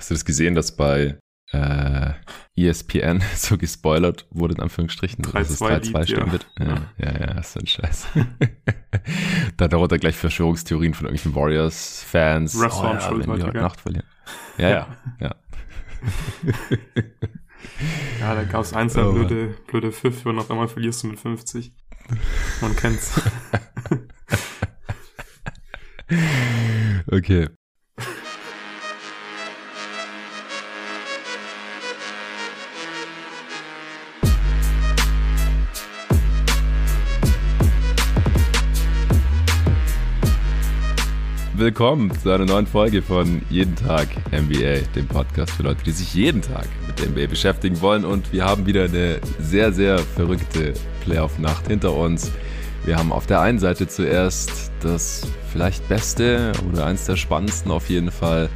Hast du das gesehen, dass bei äh, ESPN so gespoilert wurde, in Anführungsstrichen, 3, dass es 2 3-2 Lied, stehen wird? Ja, ja, ja, ist so ein Scheiß. da darunter gleich Verschwörungstheorien von irgendwelchen Warriors-Fans. Restaurant ja, schuld wenn die heute? Nacht verlieren. Ja, ja, ja. Ja, da gab es einzelne Oh, blöde, blöde Pfiff und auf einmal verlierst du mit 50. Man kennt's. Okay. Willkommen zu einer neuen Folge von Jeden Tag NBA, dem Podcast für Leute, die sich jeden Tag mit der NBA beschäftigen wollen. Und wir haben wieder eine sehr, sehr verrückte Playoff-Nacht hinter uns. Wir haben auf der einen Seite zuerst das vielleicht beste oder eins der spannendsten auf jeden Fall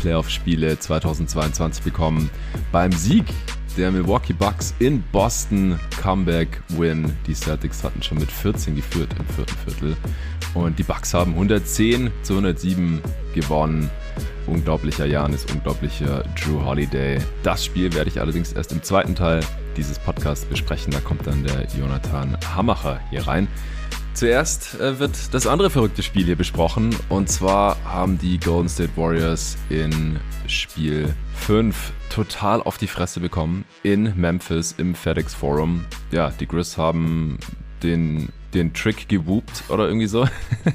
Playoff-Spiele 2022 bekommen. Beim Sieg der Milwaukee Bucks in Boston Comeback-Win. Die Celtics hatten schon mit 14 geführt im vierten Viertel. Und die Bucks haben 110 zu 107 gewonnen. Unglaublicher Janis, unglaublicher Drew Holiday. Das Spiel werde ich allerdings erst im zweiten Teil dieses Podcasts besprechen. Da kommt dann der Jonathan Hammacher hier rein. Zuerst äh, wird das andere verrückte Spiel hier besprochen. Und zwar haben die Golden State Warriors in Spiel 5 total auf die Fresse bekommen in Memphis im FedEx Forum. Ja, die Grizz haben den, den Trick gewoopt oder irgendwie so.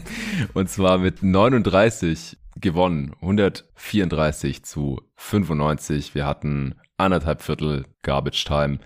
Und zwar mit 39 gewonnen. 134 zu 95. Wir hatten anderthalb Viertel Garbage Time.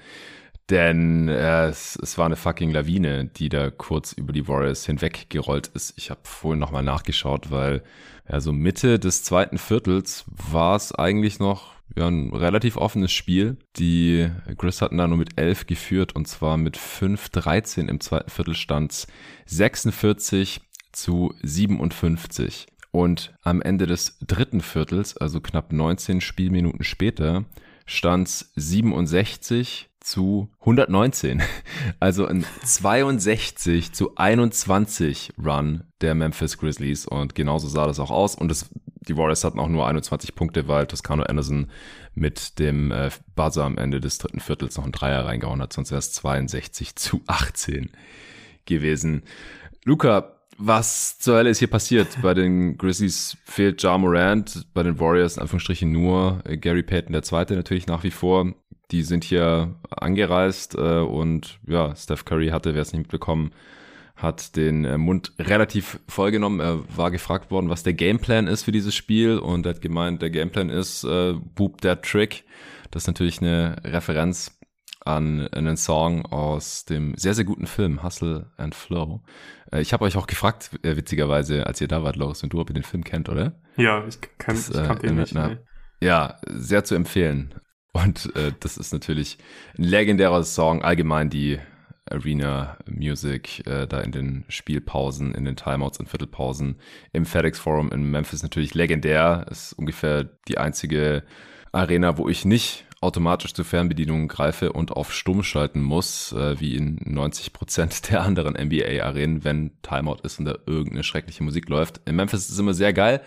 Denn äh, es, es war eine fucking Lawine, die da kurz über die Warriors hinweggerollt ist. Ich habe vorhin nochmal nachgeschaut, weil ja, so Mitte des zweiten Viertels war es eigentlich noch ja, ein relativ offenes Spiel. Die Grizz hatten da nur mit 11 geführt und zwar mit 5-13 im zweiten Viertel stand's 46 zu 57. Und am Ende des dritten Viertels, also knapp 19 Spielminuten später, stand's 67 zu 119. Also ein 62 zu 21 Run der Memphis Grizzlies und genauso sah das auch aus und es, die Warriors hatten auch nur 21 Punkte, weil Toscano Anderson mit dem äh, Buzzer am Ende des dritten Viertels noch einen Dreier reingehauen hat, sonst wäre es 62 zu 18 gewesen. Luca, was zur Hölle ist hier passiert? Bei den Grizzlies fehlt Ja Morant, bei den Warriors in Anführungsstrichen nur Gary Payton der Zweite natürlich nach wie vor. Die sind hier angereist äh, und ja, Steph Curry hatte, wer es nicht mitbekommen, hat den äh, Mund relativ vollgenommen. Er war gefragt worden, was der Gameplan ist für dieses Spiel und er hat gemeint, der Gameplan ist äh, Boop der Trick. Das ist natürlich eine Referenz an einen Song aus dem sehr, sehr guten Film Hustle and Flow. Äh, Ich habe euch auch gefragt, äh, witzigerweise, als ihr da wart, Loris, und du, ob ihr den Film kennt, oder? Ja, ich, kann, Das, ich äh, kannte ihn in nicht. einer- nee. Ja, sehr zu empfehlen. Und äh, das ist natürlich ein legendärer Song, allgemein die Arena Music, äh, da in den Spielpausen, in den Timeouts und Viertelpausen im FedEx Forum in Memphis natürlich legendär. Ist ungefähr die einzige Arena, wo ich nicht automatisch zur Fernbedienung greife und auf Stumm schalten muss, äh, wie in 90 Prozent der anderen NBA-Arenen, wenn Timeout ist und da irgendeine schreckliche Musik läuft. In Memphis ist es immer sehr geil.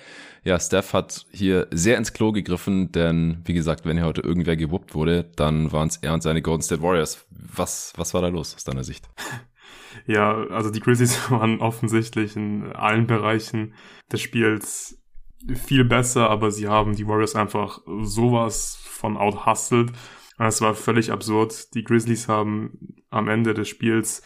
Ja, Steph hat hier sehr ins Klo gegriffen, denn wie gesagt, wenn hier heute irgendwer gewuppt wurde, dann waren es er und seine Golden State Warriors. Was, was war da los aus deiner Sicht? Ja, also die Grizzlies waren offensichtlich in allen Bereichen des Spiels viel besser, aber sie haben die Warriors einfach sowas von outhustelt. Es war völlig absurd. Die Grizzlies haben am Ende des Spiels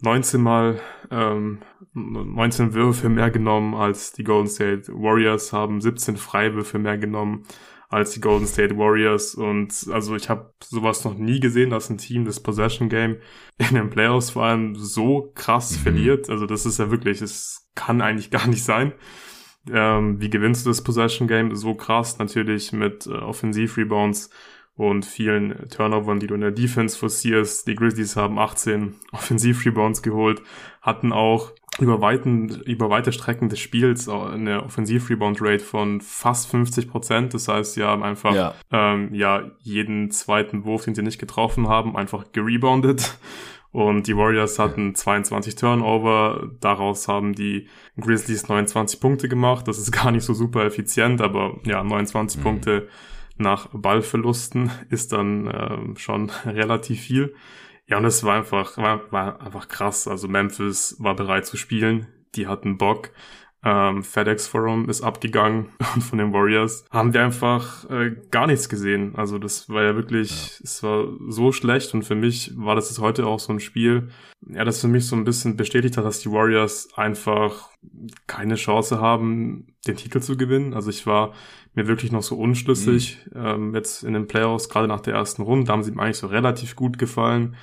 19 Mal ähm, 19 Würfe mehr genommen als die Golden State Warriors, haben 17 Freiwürfe mehr genommen als die Golden State Warriors. Und also ich habe sowas noch nie gesehen, dass ein Team das Possession Game in den Playoffs vor allem so krass Mhm. verliert. Also das ist ja wirklich, es kann eigentlich gar nicht sein. Ähm, wie gewinnst du das Possession Game so krass? Natürlich mit äh, Offensiv-Rebounds und vielen Turnovern, die du in der Defense forcierst. Die Grizzlies haben 18 Offensiv-Rebounds geholt, hatten auch über, weiten, über weite Strecken des Spiels eine Offensiv-Rebound-Rate von fast 50 Prozent. Das heißt, sie haben einfach Ja. ähm, ja jeden zweiten Wurf, den sie nicht getroffen haben, einfach gereboundet. Und die Warriors hatten 22 Turnover, daraus haben die Grizzlies 29 Punkte gemacht. Das ist gar nicht so super effizient, aber ja, 29 mhm. Punkte nach Ballverlusten ist dann äh, schon relativ viel. Ja, und es war einfach, war, war einfach krass. Also Memphis war bereit zu spielen, die hatten Bock. Ähm, FedEx Forum ist abgegangen und von den Warriors haben wir einfach äh, gar nichts gesehen. Also das war ja wirklich, ja. es war so schlecht und für mich war das jetzt heute auch so ein Spiel, ja, das für mich so ein bisschen bestätigt hat, dass die Warriors einfach keine Chance haben, den Titel zu gewinnen. Also ich war mir wirklich noch so unschlüssig mhm. ähm, jetzt in den Playoffs, gerade nach der ersten Runde, da haben sie mir eigentlich so relativ gut gefallen.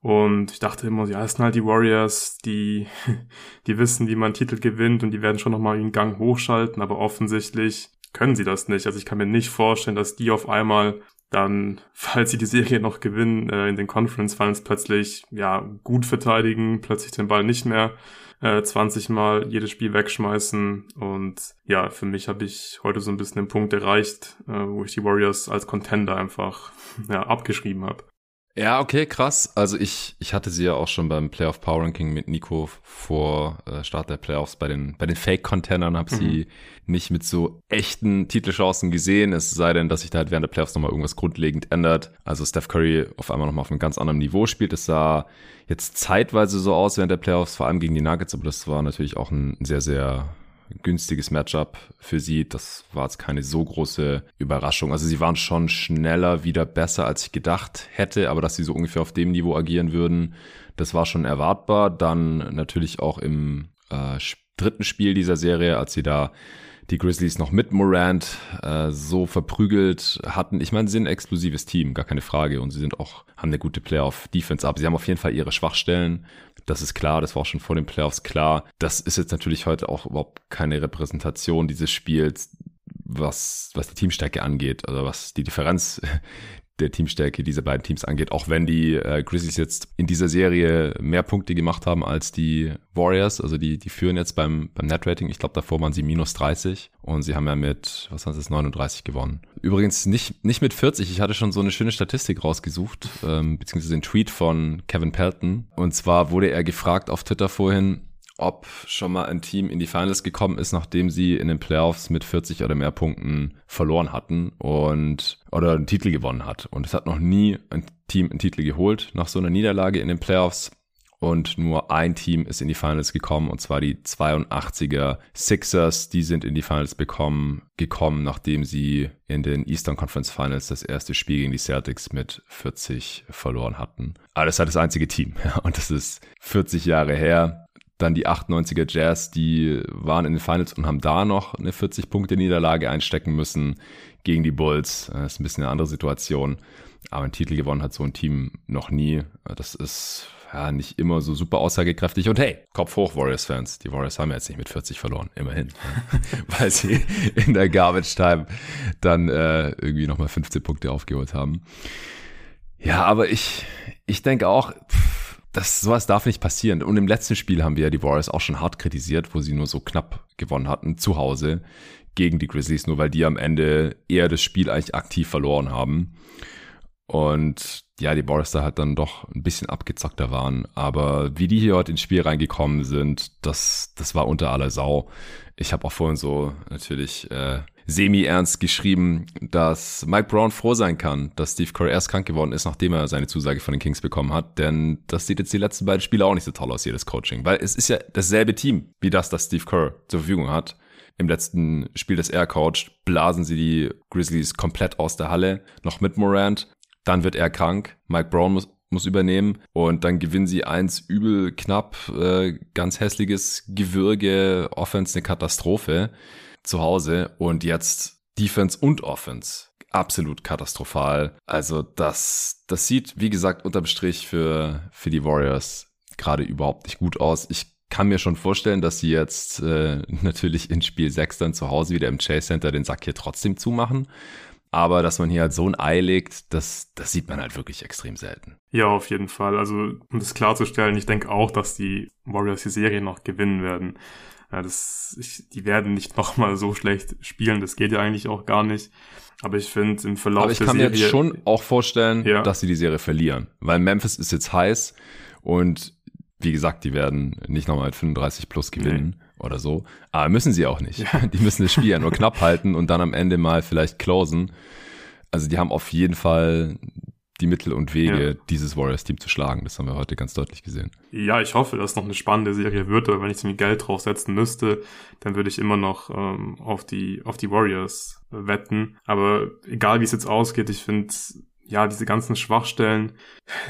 Und ich dachte immer, ja, es sind halt die Warriors, die, die wissen, wie man Titel gewinnt und die werden schon nochmal einen Gang hochschalten, aber offensichtlich können sie das nicht. Also ich kann mir nicht vorstellen, dass die auf einmal dann, falls sie die Serie noch gewinnen, äh, in den Conference Finals plötzlich, ja, gut verteidigen, plötzlich den Ball nicht mehr äh, 20 Mal jedes Spiel wegschmeißen. Und ja, für mich habe ich heute so ein bisschen den Punkt erreicht, äh, wo ich die Warriors als Contender einfach ja, abgeschrieben habe. Ja, okay, krass. Also ich, ich hatte sie ja auch schon beim Playoff Power Ranking mit Nico vor äh, Start der Playoffs bei den, bei den Fake-Containern, habe mhm. sie nicht mit so echten Titelchancen gesehen, es sei denn, dass sich da halt während der Playoffs nochmal irgendwas grundlegend ändert. Also Steph Curry auf einmal nochmal auf einem ganz anderen Niveau spielt. Es sah jetzt zeitweise so aus während der Playoffs, vor allem gegen die Nuggets, aber das war natürlich auch ein sehr, sehr günstiges Matchup für sie. Das war jetzt keine so große Überraschung. Also sie waren schon schneller wieder besser, als ich gedacht hätte, aber dass sie so ungefähr auf dem Niveau agieren würden, das war schon erwartbar. Dann natürlich auch im äh, dritten Spiel dieser Serie, als sie da die Grizzlies noch mit Morant äh, so verprügelt hatten. Ich meine, sie sind ein explosives Team, gar keine Frage. Und sie sind auch, haben eine gute Playoff-Defense, aber sie haben auf jeden Fall ihre Schwachstellen. Das ist klar, das war auch schon vor den Playoffs klar. Das ist jetzt natürlich heute auch überhaupt keine Repräsentation dieses Spiels, was, was die Teamstärke angeht, oder was die Differenz der Teamstärke dieser beiden Teams angeht. Auch wenn die äh, Grizzlies jetzt in dieser Serie mehr Punkte gemacht haben als die Warriors. Also die, die führen jetzt beim, beim Netrating. Ich glaube, davor waren sie minus 30 und sie haben ja mit, was heißt das, 39 gewonnen. Übrigens nicht, nicht mit 40. Ich hatte schon so eine schöne Statistik rausgesucht, ähm, beziehungsweise den Tweet von Kevin Pelton. Und zwar wurde er gefragt auf Twitter vorhin, ob schon mal ein Team in die Finals gekommen ist, nachdem sie in den Playoffs mit 40 oder mehr Punkten verloren hatten und oder einen Titel gewonnen hat. Und es hat noch nie ein Team einen Titel geholt nach so einer Niederlage in den Playoffs. Und nur ein Team ist in die Finals gekommen, und zwar die 82er Sixers. Die sind in die Finals bekommen, gekommen, nachdem sie in den Eastern Conference Finals das erste Spiel gegen die Celtics mit 40 verloren hatten. Aber das halt das einzige Team. Und das ist 40 Jahre her. Dann die 98er Jazz, die waren in den Finals und haben da noch eine 40-Punkte-Niederlage einstecken müssen gegen die Bulls. Das ist ein bisschen eine andere Situation. Aber einen Titel gewonnen hat so ein Team noch nie. Das ist ja nicht immer so super aussagekräftig. Und hey, Kopf hoch, Warriors-Fans. Die Warriors haben jetzt nicht mit 40 verloren, immerhin. Weil sie in der Garbage Time dann äh, irgendwie nochmal 15 Punkte aufgeholt haben. Ja, aber ich, ich denke auch, pff, das, sowas darf nicht passieren. Und im letzten Spiel haben wir ja die Warriors auch schon hart kritisiert, wo sie nur so knapp gewonnen hatten, zu Hause gegen die Grizzlies, nur weil die am Ende eher das Spiel eigentlich aktiv verloren haben. Und ja, die Warriors da halt dann doch ein bisschen abgezockter waren. Aber wie die hier heute ins Spiel reingekommen sind, das, das war unter aller Sau. Ich habe auch vorhin so natürlich äh, semi-ernst geschrieben, dass Mike Brown froh sein kann, dass Steve Kerr erst krank geworden ist, nachdem er seine Zusage von den Kings bekommen hat. Denn das sieht jetzt die letzten beiden Spiele auch nicht so toll aus, jedes Coaching. Weil es ist ja dasselbe Team, wie das, das Steve Kerr zur Verfügung hat. Im letzten Spiel, das er coacht, blasen sie die Grizzlies komplett aus der Halle, noch mit Morant. Dann wird er krank. Mike Brown muss, muss übernehmen und dann gewinnen sie eins übel knapp, äh, ganz hässliches Gewürge, Offense eine Katastrophe zu Hause und jetzt Defense und Offense absolut katastrophal. Also das, das sieht, wie gesagt, unterm Strich für, für die Warriors gerade überhaupt nicht gut aus. Ich kann mir schon vorstellen, dass sie jetzt äh, natürlich in Spiel 6 dann zu Hause wieder im Chase Center den Sack hier trotzdem zumachen. Aber dass man hier halt so ein Ei legt, das, das sieht man halt wirklich extrem selten. Ja, auf jeden Fall. Also, um das klarzustellen, ich denke auch, dass die Warriors die Serie noch gewinnen werden. Ja, das, ich, die werden nicht nochmal so schlecht spielen, das geht ja eigentlich auch gar nicht. Aber ich finde im Verlauf Aber ich kann Serie, mir jetzt schon auch vorstellen, ja. dass sie die Serie verlieren. Weil Memphis ist jetzt heiß Und wie gesagt, die werden nicht nochmal 35 plus gewinnen nee. oder so. Aber müssen sie auch nicht. Ja. Die müssen das Spiel ja nur knapp halten und dann am Ende mal vielleicht closen. Also die haben auf jeden Fall die Mittel und Wege, ja. dieses Warriors-Team zu schlagen. Das haben wir heute ganz deutlich gesehen. Ja, ich hoffe, dass noch eine spannende Serie wird, aber wenn ich so viel Geld draufsetzen müsste, dann würde ich immer noch ähm, auf die auf die Warriors wetten. Aber egal wie es jetzt ausgeht, ich finde ja, diese ganzen Schwachstellen,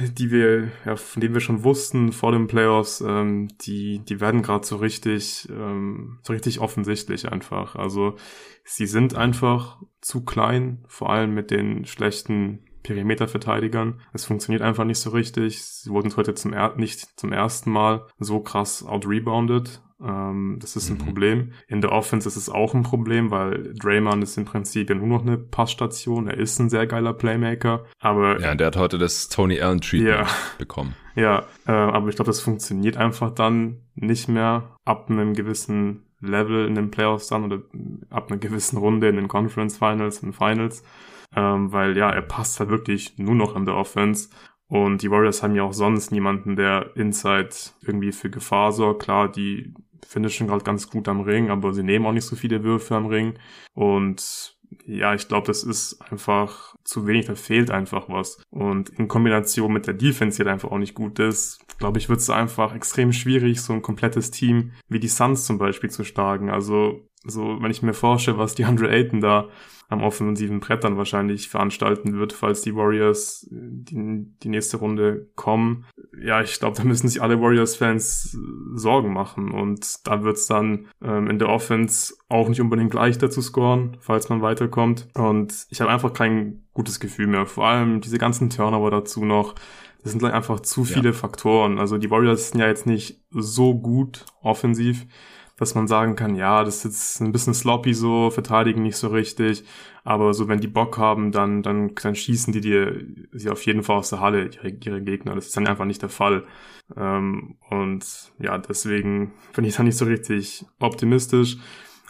die wir, ja, von denen wir schon wussten vor den Playoffs, ähm, die, die werden gerade so richtig, ähm, so richtig offensichtlich einfach. Also sie sind einfach zu klein, vor allem mit den schlechten Perimeterverteidigern. Es funktioniert einfach nicht so richtig. Sie wurden heute zum er nicht zum ersten Mal so krass outrebounded. Ähm, das ist ein mhm. Problem. In der Offense ist es auch ein Problem, weil Draymond ist im Prinzip ja nur noch eine Passstation. Er ist ein sehr geiler Playmaker, aber ja, der hat heute das Tony Allen Treatment ja, bekommen. Ja, äh, aber ich glaube, das funktioniert einfach dann nicht mehr ab einem gewissen Level in den Playoffs dann oder ab einer gewissen Runde in den Conference Finals und Finals, ähm, weil ja, er passt halt wirklich nur noch in der Offense und die Warriors haben ja auch sonst niemanden, der Inside irgendwie für Gefahr sorgt. Klar, die finishen gerade ganz gut am Ring, aber sie nehmen auch nicht so viele Würfe am Ring. Und ja, ich glaube, das ist einfach zu wenig, da fehlt einfach was. Und in Kombination mit der Defense, die halt einfach auch nicht gut ist, glaube ich, wird es einfach extrem schwierig, so ein komplettes Team wie die Suns zum Beispiel zu schlagen. Also, so, wenn ich mir vorstelle, was die Andre Ayton da am offensiven Brett dann wahrscheinlich veranstalten wird, falls die Warriors die, die nächste Runde kommen. Ja, ich glaube, da müssen sich alle Warriors-Fans Sorgen machen und da wird's dann ähm, in der Offense auch nicht unbedingt leichter zu scoren, falls man weiterkommt. Und ich habe einfach kein gutes Gefühl mehr. Vor allem diese ganzen Turnover dazu noch. Das sind einfach zu viele ja. Faktoren. Also die Warriors sind ja jetzt nicht so gut offensiv dass man sagen kann, ja, das ist jetzt ein bisschen sloppy so, verteidigen nicht so richtig, aber so wenn die Bock haben, dann dann, dann schießen die dir sie auf jeden Fall aus der Halle ihre, ihre Gegner. Das ist dann einfach nicht der Fall. Ähm, und ja, deswegen bin ich da nicht so richtig optimistisch.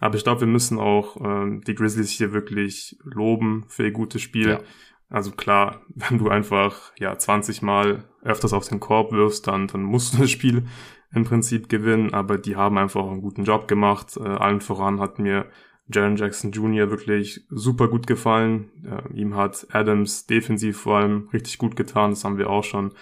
Aber ich glaube, wir müssen auch ähm, die Grizzlies hier wirklich loben für ihr gutes Spiel. Ja. Also klar, wenn du einfach ja 20 Mal öfters auf den Korb wirfst, dann dann musst du das Spiel im Prinzip gewinnen, aber die haben einfach einen guten Job gemacht. Äh, allen voran hat mir Jaron Jackson Jr. wirklich super gut gefallen. Äh, ihm hat Adams defensiv vor allem richtig gut getan, das haben wir auch schon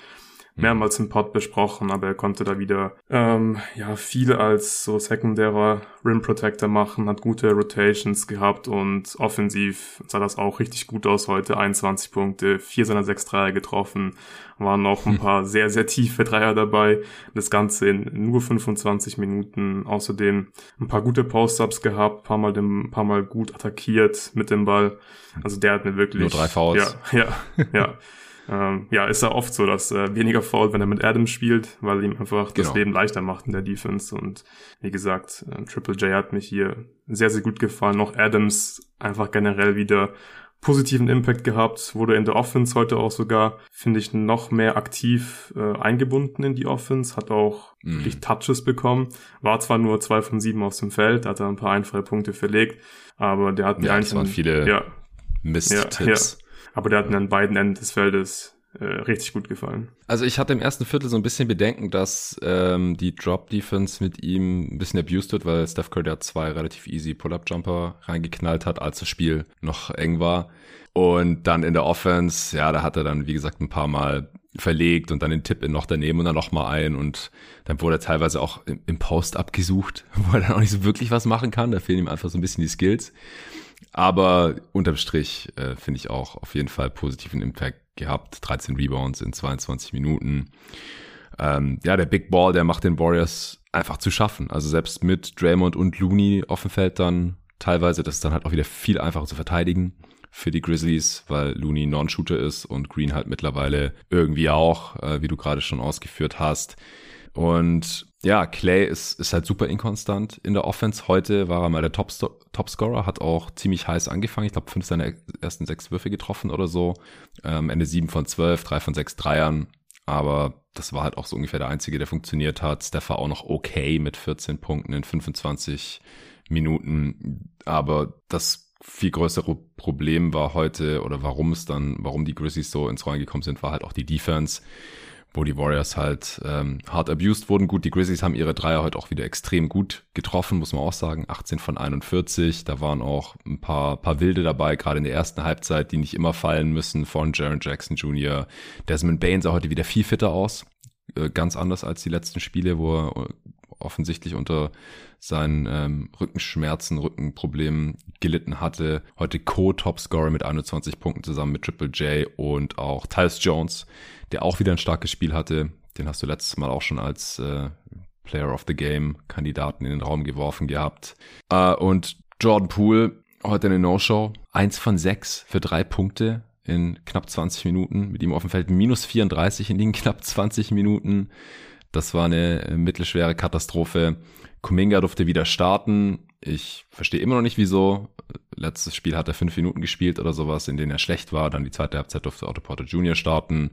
mehrmals im Pod besprochen, aber er konnte da wieder ähm, ja viel als so sekundärer Rim Protector machen, hat gute Rotations gehabt und offensiv sah das auch richtig gut aus heute. 21 Punkte, vier seiner sechs Dreier getroffen, waren noch ein hm. paar sehr, sehr tiefe Dreier dabei. Das Ganze in nur 25 Minuten. Außerdem ein paar gute Post-Ups gehabt, paar Mal, dem, paar Mal gut attackiert mit dem Ball. Also der hat mir wirklich... Nur drei Fouls. Ja, ja, ja. Ähm, ja, ist ja oft so, dass äh, weniger fault, wenn er mit Adams spielt, weil ihm einfach genau. das Leben leichter macht in der Defense. Und wie gesagt, äh, Triple J hat mich hier sehr, sehr gut gefallen. Noch Adams einfach generell wieder positiven Impact gehabt, wurde in der Offense heute auch sogar, finde ich, noch mehr aktiv äh, eingebunden in die Offense, hat auch mm. wirklich Touches bekommen, war zwar nur zwei von sieben aus dem Feld, hat er ein paar einfache Punkte verlegt, aber der hat mir ja, eigentlich... waren viele ja, Mist-Tipps. Ja, ja. Aber der hat mir an beiden Enden des Feldes äh, richtig gut gefallen. Also ich hatte im ersten Viertel so ein bisschen Bedenken, dass ähm, die Drop-Defense mit ihm ein bisschen abused wird, weil Steph Curry ja zwei relativ easy Pull-Up-Jumper reingeknallt hat, als das Spiel noch eng war. Und dann in der Offense, ja, da hat er dann, wie gesagt, ein paar Mal verlegt und dann den Tipp in noch daneben und dann noch mal ein und dann wurde er teilweise auch im, Post abgesucht, wo er dann auch nicht so wirklich was machen kann. Da fehlen ihm einfach so ein bisschen die Skills. Aber unterm Strich äh, finde ich auch auf jeden Fall positiven Impact gehabt. 13 Rebounds in 22 Minuten. Ähm, ja, der Big Ball, der macht den Warriors einfach zu schaffen. Also selbst mit Draymond und Looney auf dem Feld dann teilweise, das ist dann halt auch wieder viel einfacher zu verteidigen für die Grizzlies, weil Looney Non-Shooter ist und Green halt mittlerweile irgendwie auch, äh, wie du gerade schon ausgeführt hast. Und ja, Clay ist, ist halt super inkonstant in der Offense. Heute war er mal der Top Topscorer, hat auch ziemlich heiß angefangen. Ich glaube, fünf seiner ersten sechs Würfe getroffen oder so. Ähm, Ende sieben von zwölf, drei von sechs Dreiern. Aber das war halt auch so ungefähr der einzige, der funktioniert hat. Steph war auch noch okay mit 14 Punkten in 25 Minuten. Aber das viel größere Problem war heute oder warum es dann, warum die Grizzlies so ins Rollen gekommen sind, war halt auch die Defense wo die Warriors halt ähm, hart abused wurden. Gut, die Grizzlies haben ihre Dreier heute auch wieder extrem gut getroffen, muss man auch sagen. 18 von 41. Da waren auch ein paar, paar Wilde dabei, gerade in der ersten Halbzeit, die nicht immer fallen müssen von Jaron Jackson Jr. Desmond Bain sah heute wieder viel fitter aus. Äh, ganz anders als die letzten Spiele, wo er offensichtlich unter seinen ähm, Rückenschmerzen, Rückenproblemen gelitten hatte. Heute Co-Topscorer mit 21 Punkten zusammen mit Triple J und auch Tyus Jones, der auch wieder ein starkes Spiel hatte. Den hast du letztes Mal auch schon als äh, Player of the Game Kandidaten in den Raum geworfen gehabt. Äh, und Jordan Poole, heute eine No-Show. Eins von sechs für drei Punkte in knapp 20 Minuten. Mit ihm auf dem Feld minus 34 in den knapp 20 Minuten. Das war eine äh, mittelschwere Katastrophe. Kuminga durfte wieder starten. Ich verstehe immer noch nicht, wieso. Letztes Spiel hat er fünf Minuten gespielt oder sowas, in denen er schlecht war. Dann die zweite Halbzeit durfte Otto Porter Jr. starten.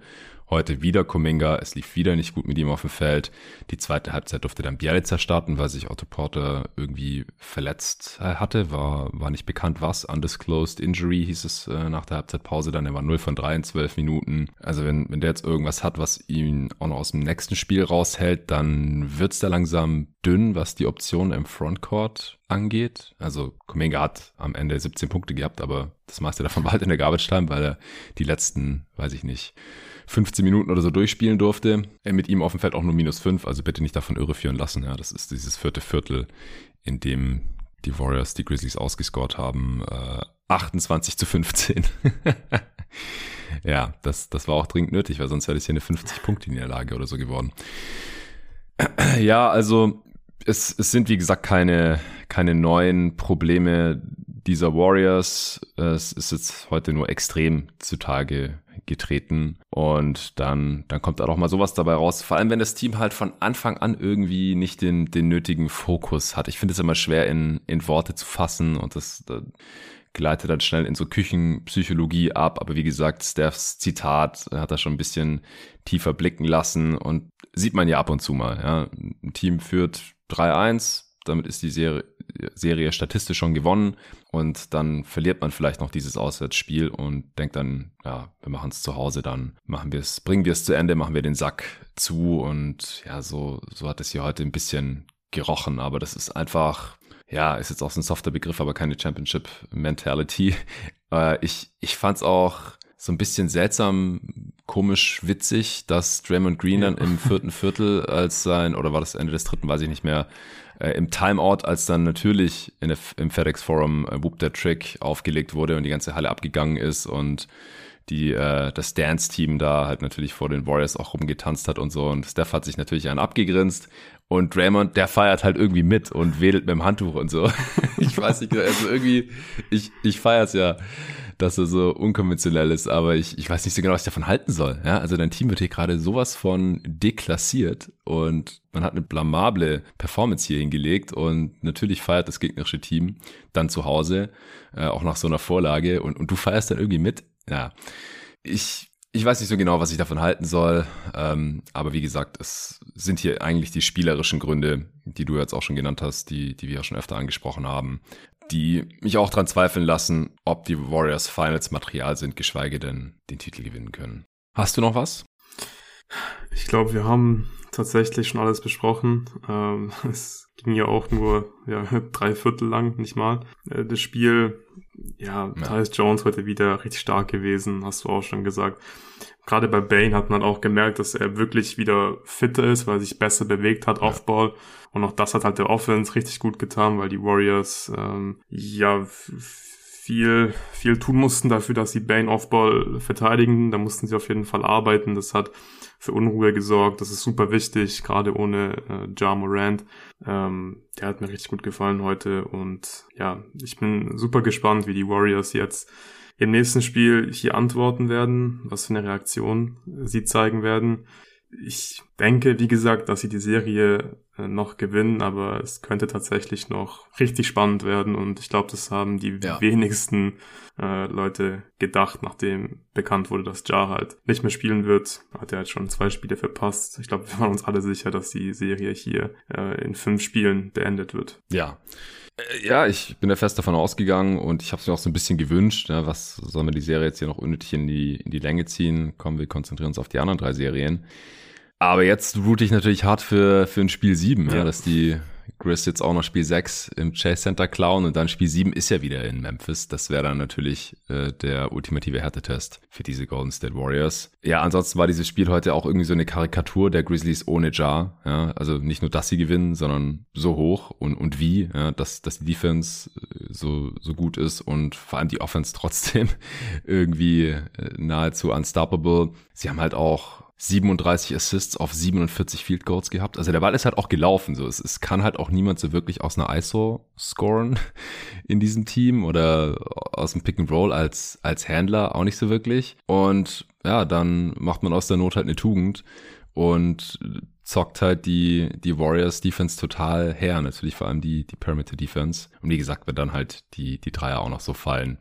Heute wieder Kuminga. Es lief wieder nicht gut mit ihm auf dem Feld. Die zweite Halbzeit durfte dann Bialica starten, weil sich Otto Porter irgendwie verletzt äh, hatte. War, war nicht bekannt was. Undisclosed Injury hieß es äh, nach der Halbzeitpause. Dann er war 0 von 3 in 12 Minuten. Also wenn, wenn der jetzt irgendwas hat, was ihn auch noch aus dem nächsten Spiel raushält, dann wird's da langsam dünn, was die Optionen im Frontcourt angeht. Also Kuminga hat am Ende 17 Punkte gehabt, aber das meiste davon war halt in der Garbage Time, weil er die letzten, weiß ich nicht, 15 Minuten oder so durchspielen durfte. Er mit ihm auf dem Feld auch nur minus 5, also bitte nicht davon irreführen lassen. Ja, das ist dieses vierte Viertel, in dem die Warriors die Grizzlies ausgescored haben. Äh, 28 zu 15. ja, das, das war auch dringend nötig, weil sonst wäre das hier eine 50-Punkte-Niederlage oder so geworden. ja, also es, es sind wie gesagt keine, keine neuen Probleme dieser Warriors. Es ist jetzt heute nur extrem zutage getreten und dann, dann kommt da doch mal sowas dabei raus. Vor allem, wenn das Team halt von Anfang an irgendwie nicht den, den nötigen Fokus hat. Ich finde es immer schwer in, in Worte zu fassen und das, das gleitet dann schnell in so Küchenpsychologie ab. Aber wie gesagt, Stephs Zitat hat da schon ein bisschen tiefer blicken lassen und sieht man ja ab und zu mal. Ja. Ein Team führt 3-1, damit ist die Serie, Serie statistisch schon gewonnen und dann verliert man vielleicht noch dieses Auswärtsspiel und denkt dann, ja, wir machen es zu Hause, dann machen wir es, bringen wir es zu Ende, machen wir den Sack zu und ja, so, so hat es hier heute ein bisschen gerochen, aber das ist einfach, ja, ist jetzt auch so ein softer Begriff, aber keine Championship Mentality. Äh, ich, ich fand's auch so ein bisschen seltsam, komisch, witzig, dass Draymond Green dann im vierten Viertel als sein, oder war das Ende des dritten, weiß ich nicht mehr, äh, im Timeout, als dann natürlich der, im FedEx Forum äh, Whoop der Trick aufgelegt wurde und die ganze Halle abgegangen ist und die äh, das Dance-Team da halt natürlich vor den Warriors auch rumgetanzt hat und so. Und Steph hat sich natürlich einen abgegrinst. Und Draymond, der feiert halt irgendwie mit und wedelt mit dem Handtuch und so. ich weiß nicht, also irgendwie, ich, ich feier's ja dass er so unkonventionell ist, aber ich, ich weiß nicht so genau, was ich davon halten soll. Ja, also dein Team wird hier gerade sowas von deklassiert und man hat eine blamable Performance hier hingelegt und natürlich feiert das gegnerische Team dann zu Hause, äh, auch nach so einer Vorlage und, und du feierst dann irgendwie mit. Ja, ich, ich weiß nicht so genau, was ich davon halten soll, ähm, aber wie gesagt, es sind hier eigentlich die spielerischen Gründe, die du jetzt auch schon genannt hast, die, die wir ja schon öfter angesprochen haben die mich auch dran zweifeln lassen, ob die Warriors Finals Material sind, geschweige denn den Titel gewinnen können. Hast du noch was? Ich glaube, wir haben tatsächlich schon alles besprochen. Ähm, es ging ja auch nur ja, drei Viertel lang, nicht mal. Äh, das Spiel, ja, ja. Tyus Jones heute wieder richtig stark gewesen, hast du auch schon gesagt. Gerade bei Bane hat man auch gemerkt, dass er wirklich wieder fitter ist, weil er sich besser bewegt hat, ja. Offball. Und auch das hat halt der Offense richtig gut getan, weil die Warriors ähm, ja viel, viel tun mussten dafür, dass sie Bane Offball verteidigen. Da mussten sie auf jeden Fall arbeiten. Das hat für Unruhe gesorgt. Das ist super wichtig, gerade ohne äh, Ja Morant. Ähm, der hat mir richtig gut gefallen heute. Und ja, ich bin super gespannt, wie die Warriors jetzt im nächsten Spiel hier antworten werden, was für eine Reaktion sie zeigen werden. Ich denke, wie gesagt, dass sie die Serie äh, noch gewinnen, aber es könnte tatsächlich noch richtig spannend werden und ich glaube, das haben die ja. wenigsten äh, Leute gedacht, nachdem bekannt wurde, dass Jar halt nicht mehr spielen wird. Hat er halt schon zwei Spiele verpasst. Ich glaube, wir waren uns alle sicher, dass die Serie hier äh, in fünf Spielen beendet wird. Ja. Äh, ja, ich bin ja fest davon ausgegangen und ich habe es mir auch so ein bisschen gewünscht. Ja, was soll man die Serie jetzt hier noch unnötig in die, in die Länge ziehen? Kommen wir konzentrieren uns auf die anderen drei Serien. Aber jetzt route ich natürlich hart für, für ein Spiel 7, ja. ja, dass die Grizz jetzt auch noch Spiel 6 im Chase Center klauen und dann Spiel 7 ist ja wieder in Memphis. Das wäre dann natürlich äh, der ultimative Härtetest für diese Golden State Warriors. Ja, ansonsten war dieses Spiel heute auch irgendwie so eine Karikatur der Grizzlies ohne Jar. Ja, also nicht nur, dass sie gewinnen, sondern so hoch und, und wie, ja, dass, dass die Defense äh, so, so gut ist und vor allem die Offense trotzdem irgendwie äh, nahezu unstoppable. Sie haben halt auch 37 Assists auf 47 Field Goals gehabt. Also der Ball ist halt auch gelaufen. So, es, es kann halt auch niemand so wirklich aus einer ISO scoren in diesem Team oder aus dem Pick and Roll als als Handler auch nicht so wirklich. Und ja, dann macht man aus der Not halt eine Tugend und zockt halt die, die Warriors Defense total her. Natürlich vor allem die, die Perimeter Defense. Und wie gesagt, wenn dann halt die, die Dreier auch noch so fallen,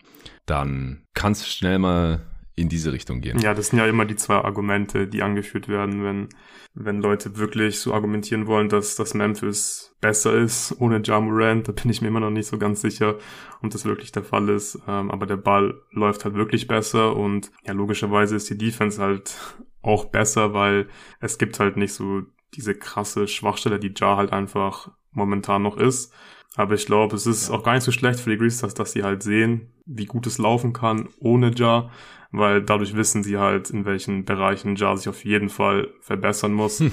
dann kann es schnell mal in diese Richtung gehen. Ja, das sind ja immer die zwei Argumente, die angeführt werden, wenn, wenn Leute wirklich so argumentieren wollen, dass das Memphis besser ist ohne Ja Morant. Da bin ich mir immer noch nicht so ganz sicher, ob das wirklich der Fall ist. Ähm, aber der Ball läuft halt wirklich besser und ja, logischerweise ist die Defense halt auch besser, weil es gibt halt nicht so diese krasse Schwachstelle, die Ja halt einfach momentan noch ist. Aber ich glaube, es ist ja. auch gar nicht so schlecht für die Grizzlies, dass sie halt sehen, wie gut es laufen kann ohne Ja weil dadurch wissen sie halt, in welchen Bereichen Ja sich auf jeden Fall verbessern muss. Hm.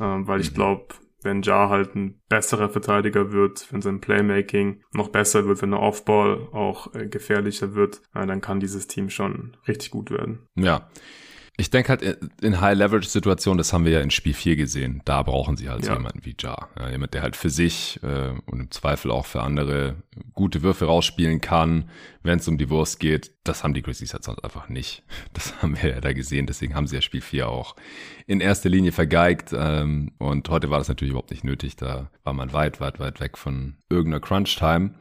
Ähm, weil ich mhm. glaube, wenn Ja halt ein besserer Verteidiger wird, wenn sein Playmaking noch besser wird, wenn der Offball auch äh, gefährlicher wird, äh, dann kann dieses Team schon richtig gut werden. Ja. Ich denke halt in High-Leverage-Situationen, das haben wir ja in Spiel 4 gesehen, da brauchen sie halt ja. jemanden wie Ja. ja. Jemand, der halt für sich äh, und im Zweifel auch für andere gute Würfe rausspielen kann, wenn es um die Wurst geht. Das haben die Grizzlies halt sonst einfach nicht. Das haben wir ja da gesehen, deswegen haben sie ja Spiel 4 auch in erster Linie vergeigt. Ähm, und heute war das natürlich überhaupt nicht nötig. Da war man weit, weit, weit weg von irgendeiner Crunch-Time.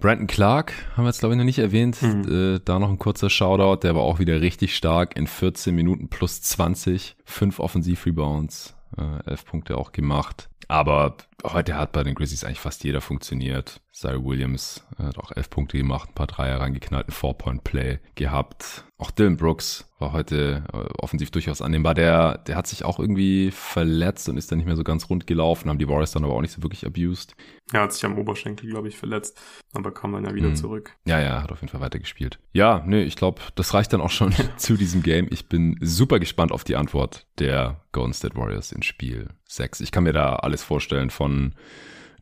Brandon Clark haben wir jetzt, glaube ich, noch nicht erwähnt. Mhm. Äh, da noch ein kurzer Shoutout. Der war auch wieder richtig stark in 14 Minuten plus 20. Fünf Offensiv-Rebounds, äh, elf Punkte auch gemacht. Aber heute hat bei den Grizzlies eigentlich fast jeder funktioniert. Cyril Williams hat auch elf Punkte gemacht, ein paar Dreier reingeknallt, ein Four-Point-Play gehabt. Auch Dylan Brooks war heute äh, offensiv durchaus annehmbar. Der, der hat sich auch irgendwie verletzt und ist dann nicht mehr so ganz rund gelaufen, haben die Warriors dann aber auch nicht so wirklich abused. Er hat sich am Oberschenkel, glaube ich, verletzt, aber kam dann ja wieder mhm. zurück. Ja, ja, hat auf jeden Fall weitergespielt. Ja, nee, ich glaube, das reicht dann auch schon zu diesem Game. Ich bin super gespannt auf die Antwort der Golden State Warriors in Spiel 6. Ich kann mir da alles vorstellen von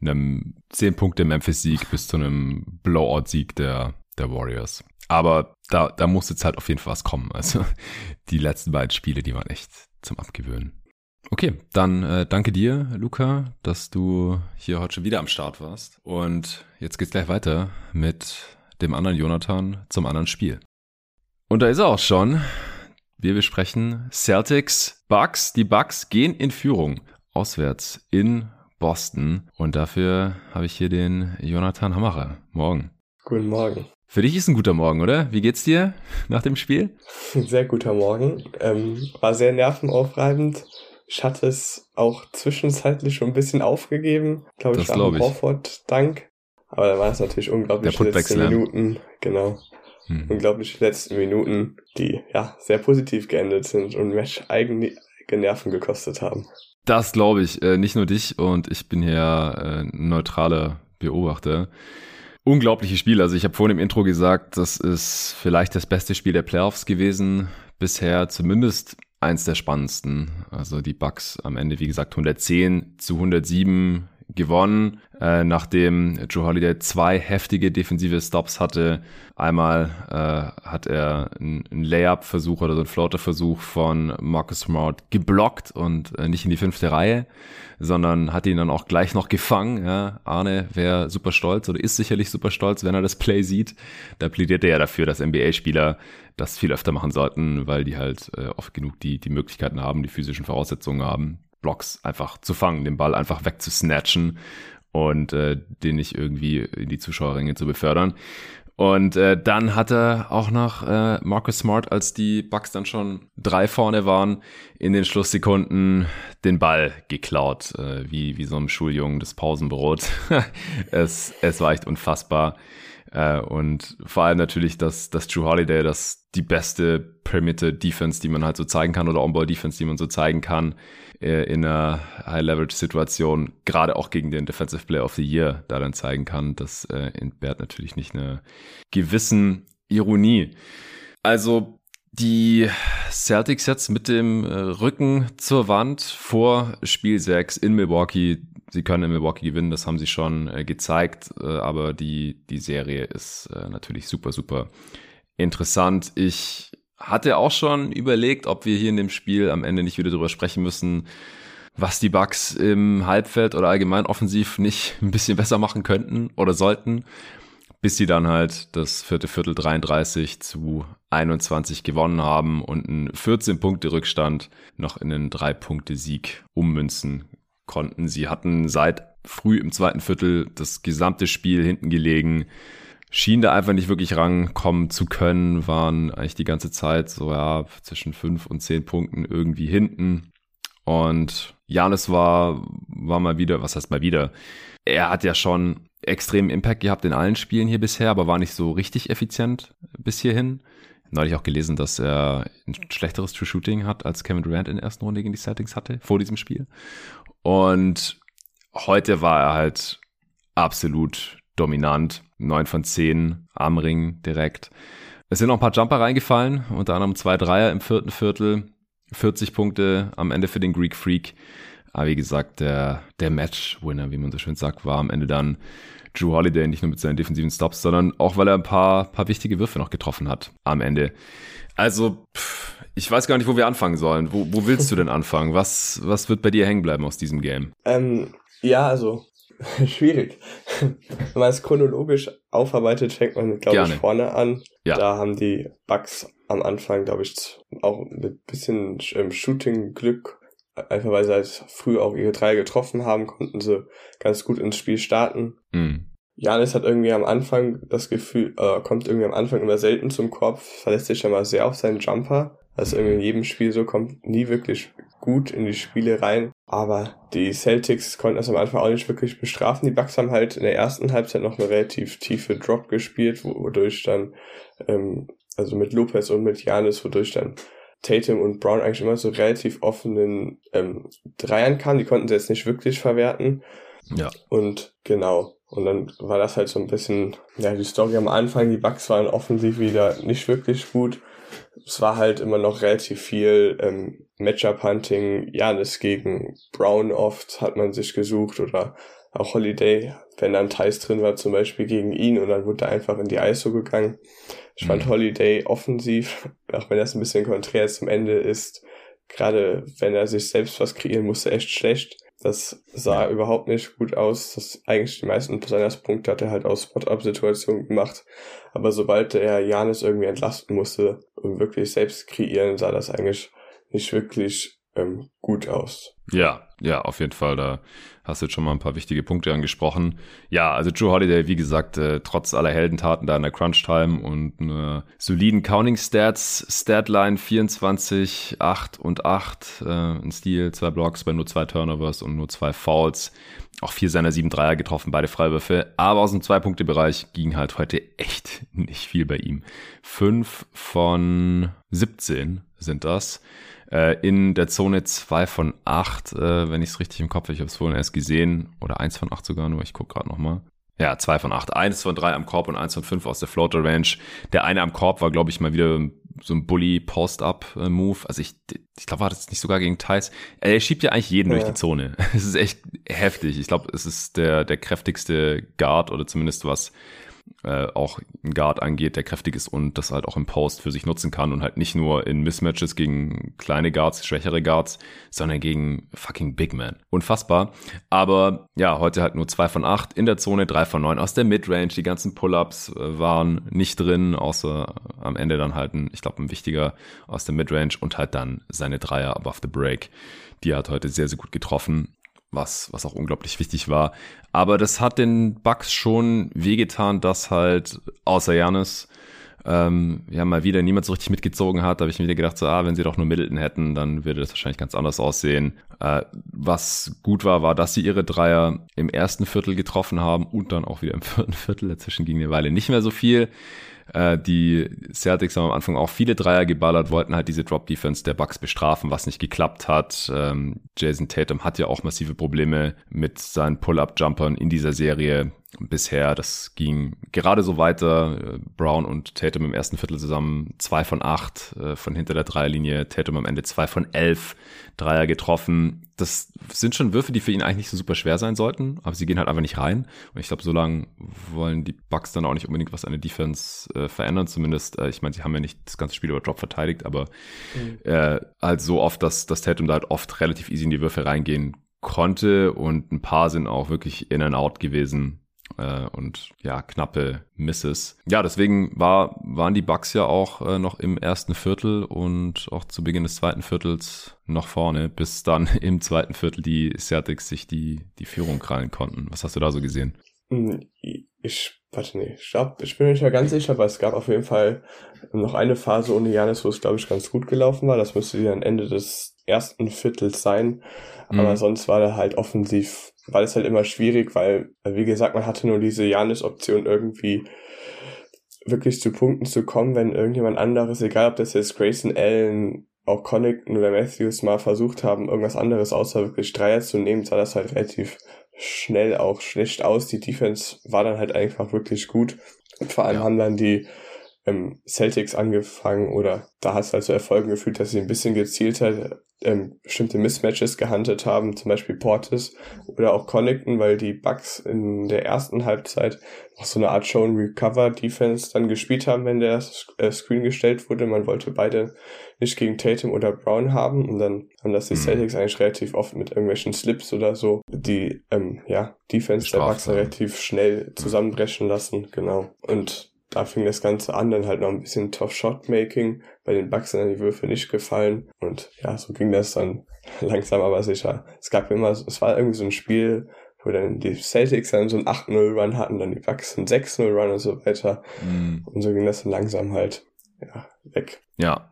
einem 10 Punkte Memphis-Sieg bis zu einem Blowout-Sieg der, der Warriors. Aber da, da muss jetzt halt auf jeden Fall was kommen. Also die letzten beiden Spiele, die waren echt zum Abgewöhnen. Okay, dann äh, danke dir, Luca, dass du hier heute schon wieder am Start warst. Und jetzt geht's gleich weiter mit dem anderen Jonathan zum anderen Spiel. Und da ist er auch schon. Wir besprechen Celtics, Bucks. Die Bucks gehen in Führung. Auswärts in Boston. Und dafür habe ich hier den Jonathan Hammerer. Morgen. Guten Morgen. Für dich ist ein guter Morgen, oder? Wie geht's dir nach dem Spiel? Sehr guter Morgen. Ähm, war sehr nervenaufreibend. Ich hatte es auch zwischenzeitlich schon ein bisschen aufgegeben. Glaube ich, am Horford Dank. Aber da war es natürlich unglaublich die letzten Minuten. Genau. Hm. Unglaublich letzten Minuten, die ja sehr positiv geendet sind und Match eigene Nerven gekostet haben. Das glaube ich. Äh, nicht nur dich und ich bin hier äh, neutraler Beobachter unglaubliche Spiel. Also ich habe vorhin im Intro gesagt, das ist vielleicht das beste Spiel der Playoffs gewesen bisher, zumindest eins der spannendsten. Also die Bucks am Ende, wie gesagt, 110 zu 107 gewonnen, äh, nachdem Joe Holiday zwei heftige defensive Stops hatte. Einmal äh, hat er einen Layup-Versuch oder so einen Floater-Versuch von Marcus Smart geblockt und äh, nicht in die fünfte Reihe, sondern hat ihn dann auch gleich noch gefangen. Ja. Arne wäre super stolz oder ist sicherlich super stolz, wenn er das Play sieht. Da plädiert er ja dafür, dass NBA-Spieler das viel öfter machen sollten, weil die halt äh, oft genug die, die Möglichkeiten haben, die physischen Voraussetzungen haben, Blocks einfach zu fangen, den Ball einfach wegzusnatchen und äh, den nicht irgendwie in die Zuschauerränge zu befördern. Und äh, dann hat er auch noch äh, Marcus Smart, als die Bucks dann schon drei vorne waren, in den Schlusssekunden den Ball geklaut, äh, wie, wie so einem Schuljungen das Pausenbrot. es, es war echt unfassbar. Äh, und vor allem natürlich, dass, dass Drew Holiday das die beste Perimeter Defense, die man halt so zeigen kann oder On-Ball Defense, die man so zeigen kann äh, in einer High-Leverage-Situation, gerade auch gegen den Defensive Player of the Year da dann zeigen kann. Das äh, entbehrt natürlich nicht eine gewissen Ironie. Also die Celtics jetzt mit dem Rücken zur Wand vor Spiel 6 in Milwaukee. Sie können in Milwaukee gewinnen, das haben sie schon äh, gezeigt, äh, aber die, die Serie ist natürlich super, super interessant. Ich hatte auch schon überlegt, ob wir hier in dem Spiel am Ende nicht wieder darüber sprechen müssen, was die Bugs im Halbfeld oder allgemein offensiv nicht ein bisschen besser machen könnten oder sollten bis sie dann halt das vierte Viertel 33 zu 21 gewonnen haben und einen 14 Punkte Rückstand noch in einen 3 Punkte Sieg ummünzen konnten. Sie hatten seit früh im zweiten Viertel das gesamte Spiel hinten gelegen, schienen da einfach nicht wirklich rankommen zu können, waren eigentlich die ganze Zeit so ja zwischen 5 und 10 Punkten irgendwie hinten. Und Janis war, war mal wieder, was heißt mal wieder? Er hat ja schon extremen Impact gehabt in allen Spielen hier bisher, aber war nicht so richtig effizient bis hierhin. Neulich auch gelesen, dass er ein schlechteres True Shooting hat, als Kevin Durant in der ersten Runde gegen die Celtics hatte, vor diesem Spiel. Und heute war er halt absolut dominant. 9 von 10, Armring direkt. Es sind noch ein paar Jumper reingefallen, unter anderem zwei Dreier im vierten Viertel. 40 Punkte am Ende für den Greek Freak. Aber wie gesagt, der, der Match-Winner, wie man so schön sagt, war am Ende dann Drew Holiday, nicht nur mit seinen defensiven Stops, sondern auch, weil er ein paar, paar wichtige Würfe noch getroffen hat am Ende. Also, pff, ich weiß gar nicht, wo wir anfangen sollen. Wo, wo willst du denn anfangen? Was, was wird bei dir hängen bleiben aus diesem Game? Ähm, ja, also, schwierig. Wenn man es chronologisch aufarbeitet, fängt man, glaube ich, vorne an. Ja. Da haben die Bugs am Anfang, glaube ich, auch mit bisschen ähm, Shooting-Glück einfach weil sie halt früh auch ihre drei getroffen haben, konnten sie ganz gut ins Spiel starten. Mhm. Janis hat irgendwie am Anfang das Gefühl, äh, kommt irgendwie am Anfang immer selten zum Korb, verlässt sich schon mal sehr auf seinen Jumper. Also irgendwie in jedem Spiel so kommt nie wirklich gut in die Spiele rein. Aber die Celtics konnten das am Anfang auch nicht wirklich bestrafen. Die Bucks haben halt in der ersten Halbzeit noch eine relativ tiefe Drop gespielt, wodurch dann, ähm, also mit Lopez und mit Janis, wodurch dann Tatum und Brown eigentlich immer so relativ offenen ähm, Dreiern kamen. Die konnten sie jetzt nicht wirklich verwerten. Ja. Und genau. Und dann war das halt so ein bisschen, ja, die Story am Anfang. Die Bucks waren offensiv wieder nicht wirklich gut. Es war halt immer noch relativ viel ähm, Matchup-Hunting. Janis gegen Brown oft hat man sich gesucht oder auch Holiday, wenn dann Thais drin war, zum Beispiel gegen ihn und dann wurde er einfach in die ISO gegangen. Ich fand mhm. Holiday offensiv, auch wenn das ein bisschen konträr zum Ende ist, gerade wenn er sich selbst was kreieren musste, echt schlecht. Das sah ja. überhaupt nicht gut aus. Das eigentlich die meisten Punkte hat er halt aus Spot-Up-Situationen gemacht. Aber sobald er Janis irgendwie entlasten musste und wirklich selbst kreieren, sah das eigentlich nicht wirklich ähm, gut aus. Ja, ja, auf jeden Fall. Da hast du jetzt schon mal ein paar wichtige Punkte angesprochen. Ja, also Joe Holiday, wie gesagt, äh, trotz aller Heldentaten da in der Crunch-Time und einer soliden Counting-Stats, Statline 24, 8 und 8, äh, ein Stil, zwei Blocks bei nur zwei Turnovers und nur zwei Fouls. Auch vier seiner sieben Dreier getroffen, beide Freiwürfe. Aber aus dem Zwei-Punkte-Bereich ging halt heute echt nicht viel bei ihm. Fünf von 17 sind das äh, in der Zone 2 von 8, äh, wenn ich es richtig im Kopf habe. Ich habe es vorhin erst gesehen. Oder 1 von 8 sogar nur. Ich gucke gerade nochmal. Ja, 2 von 8. 1 von 3 am Korb und 1 von 5 aus der Floater Range. Der eine am Korb war, glaube ich, mal wieder so ein Bully-Post-Up-Move. Also ich, ich glaube, war das nicht sogar gegen Thais. Er schiebt ja eigentlich jeden ja. durch die Zone. Es ist echt heftig. Ich glaube, es ist der, der kräftigste Guard oder zumindest was äh, auch ein Guard angeht, der kräftig ist und das halt auch im Post für sich nutzen kann und halt nicht nur in Mismatches gegen kleine Guards, schwächere Guards, sondern gegen fucking Big Man. Unfassbar. Aber ja, heute halt nur zwei von acht in der Zone, drei von neun aus der Midrange. Die ganzen Pull-ups äh, waren nicht drin, außer am Ende dann halt ein, ich glaube, ein wichtiger aus der Midrange und halt dann seine Dreier above the break. Die hat heute sehr, sehr gut getroffen was, was auch unglaublich wichtig war. Aber das hat den Bucks schon wehgetan, dass halt außer Janis ähm, ja mal wieder niemand so richtig mitgezogen hat. Da habe ich mir wieder gedacht, so, ah, wenn sie doch nur Middleton hätten, dann würde das wahrscheinlich ganz anders aussehen. Äh, was gut war, war, dass sie ihre Dreier im ersten Viertel getroffen haben und dann auch wieder im vierten Viertel. Dazwischen ging eine Weile nicht mehr so viel. Äh, die Celtics haben am Anfang auch viele Dreier geballert, wollten halt diese Drop-Defense der Bucks bestrafen, was nicht geklappt hat. Ähm, Jason Tatum hat ja auch massive Probleme mit seinen Pull-Up-Jumpern in dieser Serie bisher. Das ging gerade so weiter. Brown und Tatum im ersten Viertel zusammen zwei von acht äh, von hinter der Dreierlinie. Tatum am Ende zwei von elf Dreier getroffen. Das sind schon Würfe, die für ihn eigentlich nicht so super schwer sein sollten, aber sie gehen halt einfach nicht rein. Und ich glaube, so lange wollen die Bucks dann auch nicht unbedingt was an der Defense äh, verändern. Zumindest, äh, ich meine, sie haben ja nicht das ganze Spiel über Drop verteidigt, aber mhm. äh, halt so oft, dass, dass Tatum da halt oft relativ easy in die Würfe reingehen konnte und ein paar sind auch wirklich in and out gewesen äh, und ja, knappe Misses. Ja, deswegen war, waren die Bucks ja auch äh, noch im ersten Viertel und auch zu Beginn des zweiten Viertels noch vorne, bis dann im zweiten Viertel die Celtics sich die, die Führung krallen konnten. Was hast du da so gesehen? Hm, ich, warte, nee, ich glaube, ich bin mir nicht mehr ganz sicher, aber es gab auf jeden Fall noch eine Phase ohne Janis, wo es, glaube ich, ganz gut gelaufen war. Das müsste dann Ende des ersten Viertels sein. Aber mhm. sonst war da halt offensiv war das halt immer schwierig, weil, wie gesagt, man hatte nur diese Janis-Option irgendwie wirklich zu Punkten zu kommen, wenn irgendjemand anderes, egal ob das jetzt Grayson Allen, auch Connaughton oder Matthews mal versucht haben, irgendwas anderes außer wirklich Dreier zu nehmen, sah das halt relativ schnell auch schlecht aus. Die Defense war dann halt einfach wirklich gut. Und vor allem ja. haben dann die ähm, Celtics angefangen oder da hat es halt so Erfolgen gefühlt, dass sie ein bisschen gezielter ähm, bestimmte Mismatches gehandelt haben, zum Beispiel Portis oder auch Connaughton, weil die Bucks in der ersten Halbzeit noch so eine Art Show and Recover Defense dann gespielt haben, wenn der äh, Screen gestellt wurde. Man wollte beide nicht gegen Tatum oder Brown haben und dann haben das die mhm. Celtics eigentlich relativ oft mit irgendwelchen Slips oder so die ähm, ja Defense Strafe, der Bucks relativ schnell zusammenbrechen lassen, genau. Und da fing das Ganze an, dann halt noch ein bisschen Tough Shot Making. Bei den Bucks sind dann die Würfe nicht gefallen. Und ja, so ging das dann langsam aber sicher. Es gab immer, es war irgendwie so ein Spiel, wo dann die Celtics dann so ein 8-0-Run hatten, dann die Bucks ein 6-0-Run und so weiter. Mm. Und so ging das dann langsam halt, ja, weg. Ja.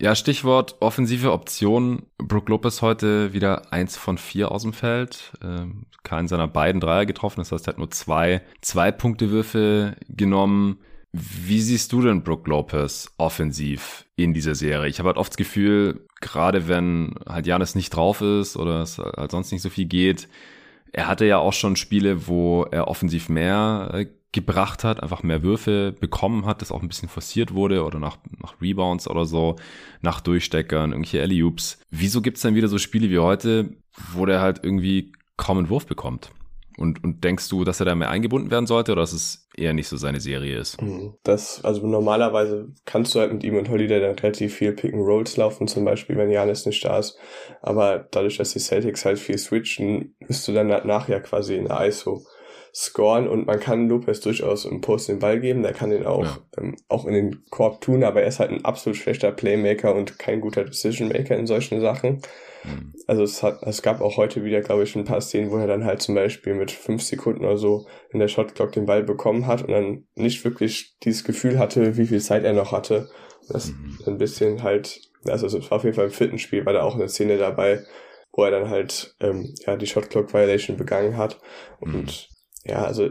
Ja, Stichwort offensive Optionen. Brook Lopez heute wieder eins von vier aus dem Feld. Ähm, keinen seiner beiden Dreier getroffen. Das heißt, er hat nur zwei, zwei Punkte-Würfe genommen. Wie siehst du denn Brook Lopez offensiv in dieser Serie? Ich habe halt oft das Gefühl, gerade wenn halt Janis nicht drauf ist oder es halt sonst nicht so viel geht, er hatte ja auch schon Spiele, wo er offensiv mehr äh, gebracht hat, einfach mehr Würfe bekommen hat, das auch ein bisschen forciert wurde oder nach, nach Rebounds oder so, nach Durchsteckern, irgendwelche Alley-Oops. Wieso gibt's dann wieder so Spiele wie heute, wo der halt irgendwie kaum einen Wurf bekommt? Und, und denkst du, dass er da mehr eingebunden werden sollte oder dass es eher nicht so seine Serie ist? Mhm. Das, also normalerweise kannst du halt mit ihm und Holiday dann relativ viel Pick and Rolls laufen, zum Beispiel, wenn Janis nicht da ist. Aber dadurch, dass die Celtics halt viel switchen, bist du dann nachher quasi in der ISO scoren und man kann Lopez durchaus im Post den Ball geben, der kann den auch, ja. ähm, auch in den Korb tun, aber er ist halt ein absolut schlechter Playmaker und kein guter Decision Maker in solchen Sachen. Mhm. Also es hat, es gab auch heute wieder, glaube ich, ein paar Szenen, wo er dann halt zum Beispiel mit fünf Sekunden oder so in der Shotclock den Ball bekommen hat und dann nicht wirklich dieses Gefühl hatte, wie viel Zeit er noch hatte. Das mhm. ein bisschen halt, also es war auf jeden Fall im vierten Spiel, war da auch eine Szene dabei, wo er dann halt ähm, ja die Shotclock Violation begangen hat und mhm ja, also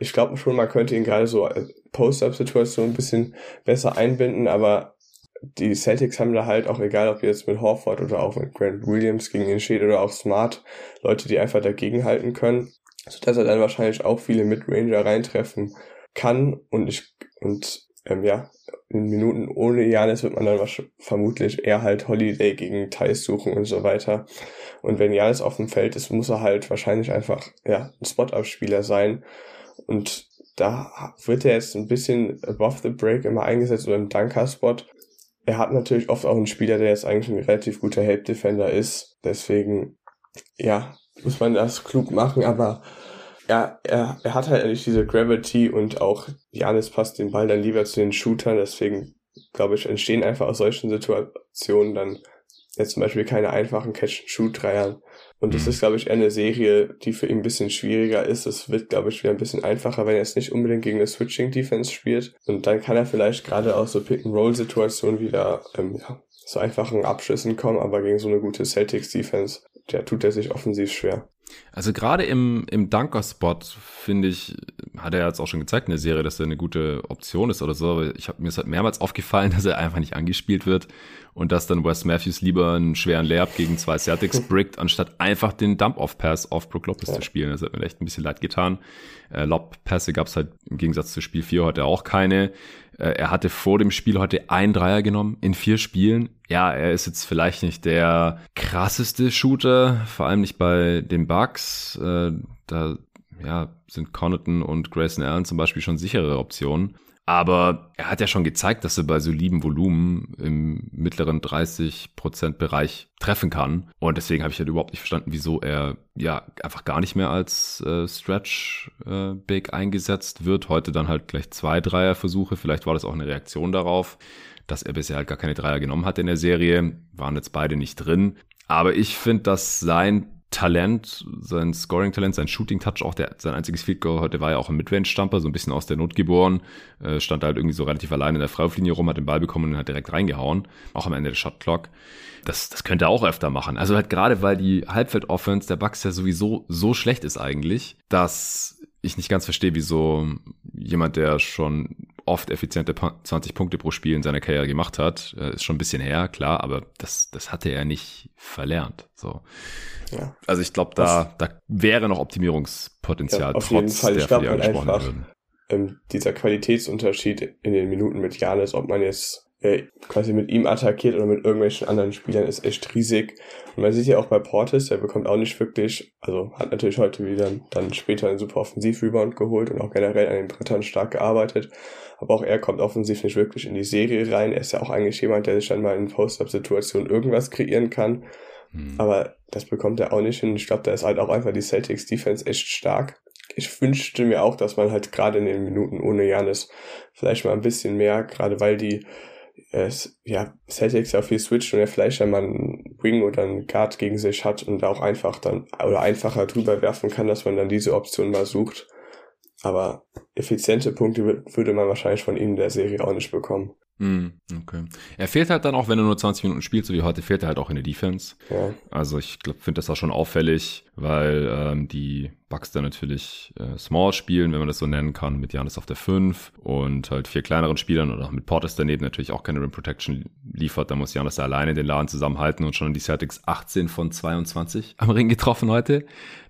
ich glaube schon, man könnte ihn gerade so Post-Up-Situation ein bisschen besser einbinden, aber die Celtics haben da halt auch, egal ob jetzt mit Horford oder auch mit Grant Williams gegen ihn steht oder auch Smart, Leute, die einfach dagegen halten können, sodass er dann wahrscheinlich auch viele Midranger reintreffen kann und ich, und ähm, ja, in Minuten ohne Janis wird man dann vermutlich eher halt Holiday gegen Thais suchen und so weiter. Und wenn Janis auf dem Feld ist, muss er halt wahrscheinlich einfach ja ein Spot-Up-Spieler sein. Und da wird er jetzt ein bisschen above the break immer eingesetzt oder im Dunker-Spot. Er hat natürlich oft auch einen Spieler, der jetzt eigentlich ein relativ guter Help-Defender ist. Deswegen, ja, muss man das klug machen, aber ja, er, er hat halt nicht diese Gravity und auch Janis passt den Ball dann lieber zu den Shootern, deswegen glaube ich, entstehen einfach aus solchen Situationen dann jetzt zum Beispiel keine einfachen Catch-and-Shoot-Dreiern. Und das mhm. ist, glaube ich, eher eine Serie, die für ihn ein bisschen schwieriger ist. Es wird, glaube ich, wieder ein bisschen einfacher, wenn er jetzt nicht unbedingt gegen eine Switching-Defense spielt. Und dann kann er vielleicht gerade aus so Pick-and-Roll-Situationen wieder ähm, ja, so einfachen Abschlüssen kommen, aber gegen so eine gute Celtics-Defense der tut er sich offensiv schwer. Also gerade im, im Dunker-Spot, finde ich, hat er jetzt auch schon gezeigt in der Serie, dass er eine gute Option ist oder so, aber ich habe mir ist halt mehrmals aufgefallen, dass er einfach nicht angespielt wird und dass dann Wes Matthews lieber einen schweren Layup gegen zwei Celtics brickt, anstatt einfach den Dump-Off-Pass auf Brook Lopez ja. zu spielen. Das hat mir echt ein bisschen leid getan. Äh, Lob-Pässe gab es halt im Gegensatz zu Spiel 4 heute auch keine. Äh, er hatte vor dem Spiel heute ein Dreier genommen in vier Spielen. Ja, er ist jetzt vielleicht nicht der krasseste Shooter, vor allem nicht bei den Bucks. Äh, da ja, sind Connaughton und Grayson Allen zum Beispiel schon sichere Optionen. Aber er hat ja schon gezeigt, dass er bei solidem Volumen im mittleren 30%-Bereich treffen kann. Und deswegen habe ich halt überhaupt nicht verstanden, wieso er ja einfach gar nicht mehr als äh, Stretch-Big äh, eingesetzt wird. Heute dann halt gleich zwei Dreierversuche. Vielleicht war das auch eine Reaktion darauf, dass er bisher halt gar keine Dreier genommen hat in der Serie. Waren jetzt beide nicht drin. Aber ich finde, dass sein Talent, sein Scoring-Talent, sein Shooting-Touch, auch der, sein einziges Field Goal heute war ja auch ein Midrange-Stamper, so ein bisschen aus der Not geboren, äh, stand halt irgendwie so relativ allein in der Freiwurflinie rum, hat den Ball bekommen und hat direkt reingehauen, auch am Ende der Shot-Clock. Das, das könnte er auch öfter machen. Also halt gerade, weil die Halbfeld-Offense der Bucks ja sowieso so schlecht ist eigentlich, dass ich nicht ganz verstehe, wieso jemand, der schon oft effiziente 20 Punkte pro Spiel in seiner Karriere gemacht hat, äh, ist schon ein bisschen her, klar, aber das, das hatte er nicht verlernt. So. Ja. Also ich glaube, da, da wäre noch Optimierungspotenzial. Ja, auf jeden Fall. Ich glaube halt einfach, ähm, dieser Qualitätsunterschied in den Minuten mit Janis, ob man jetzt äh, quasi mit ihm attackiert oder mit irgendwelchen anderen Spielern, ist echt riesig. Und man sieht ja auch bei Portis, der bekommt auch nicht wirklich, also hat natürlich heute wieder dann später einen super Offensiv-Rebound geholt und auch generell an den Brettern stark gearbeitet. Aber auch er kommt offensiv nicht wirklich in die Serie rein. Er ist ja auch eigentlich jemand, der sich dann mal in Post-Up-Situationen irgendwas kreieren kann. Mhm. Aber das bekommt er auch nicht hin. Ich glaube, da ist halt auch einfach die Celtics Defense echt stark. Ich wünschte mir auch, dass man halt gerade in den Minuten ohne Janis vielleicht mal ein bisschen mehr, gerade weil die äh, ja, Celtics ja viel switcht und er vielleicht einmal einen Wing oder einen Guard gegen sich hat und auch einfach dann oder einfacher drüber werfen kann, dass man dann diese Option mal sucht. Aber effiziente Punkte würde man wahrscheinlich von ihm in der Serie auch nicht bekommen. Mm, okay. Er fehlt halt dann auch, wenn er nur 20 Minuten spielt, so wie heute, fehlt er halt auch in der Defense. Ja. Also ich finde das auch schon auffällig, weil ähm, die Bucks dann natürlich äh, Small spielen, wenn man das so nennen kann, mit Janis auf der 5 und halt vier kleineren Spielern und auch mit Portis daneben natürlich auch keine Rim Protection liefert. Da muss Janis da alleine den Laden zusammenhalten und schon die Celtics 18 von 22 am Ring getroffen heute.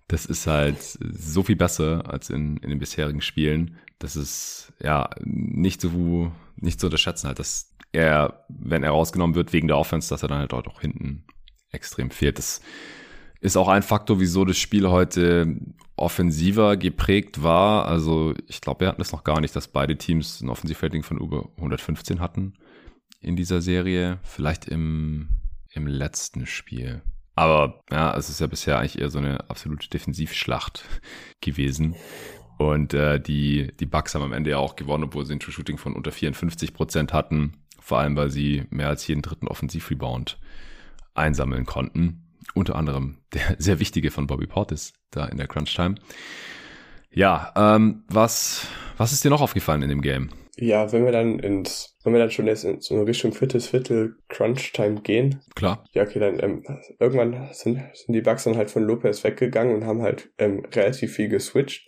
Das ist halt so viel besser als in, in den bisherigen Spielen. Das ist ja nicht so, nicht zu unterschätzen halt, dass er, wenn er rausgenommen wird wegen der Offense, dass er dann halt dort auch hinten extrem fehlt. Das ist auch ein Faktor, wieso das Spiel heute offensiver geprägt war. Also ich glaube, wir hatten das noch gar nicht, dass beide Teams ein Offensivrating von über 115 hatten in dieser Serie. Vielleicht im, im letzten Spiel. Aber ja, es ist ja bisher eigentlich eher so eine absolute Defensivschlacht gewesen. Und äh, die, die Bucks haben am Ende ja auch gewonnen, obwohl sie ein True Shooting von unter 54 Prozent hatten. Vor allem, weil sie mehr als jeden dritten Offensivrebound einsammeln konnten. Unter anderem der sehr wichtige von Bobby Portis da in der Crunch Time. Ja, ähm, was, was ist dir noch aufgefallen in dem Game? Ja, wenn wir dann ins, wenn wir dann schon jetzt in so eine Richtung viertes Viertel Crunch Time gehen. Klar. Ja, okay, dann ähm, irgendwann sind, sind die Bugs dann halt von Lopez weggegangen und haben halt ähm, relativ viel geswitcht.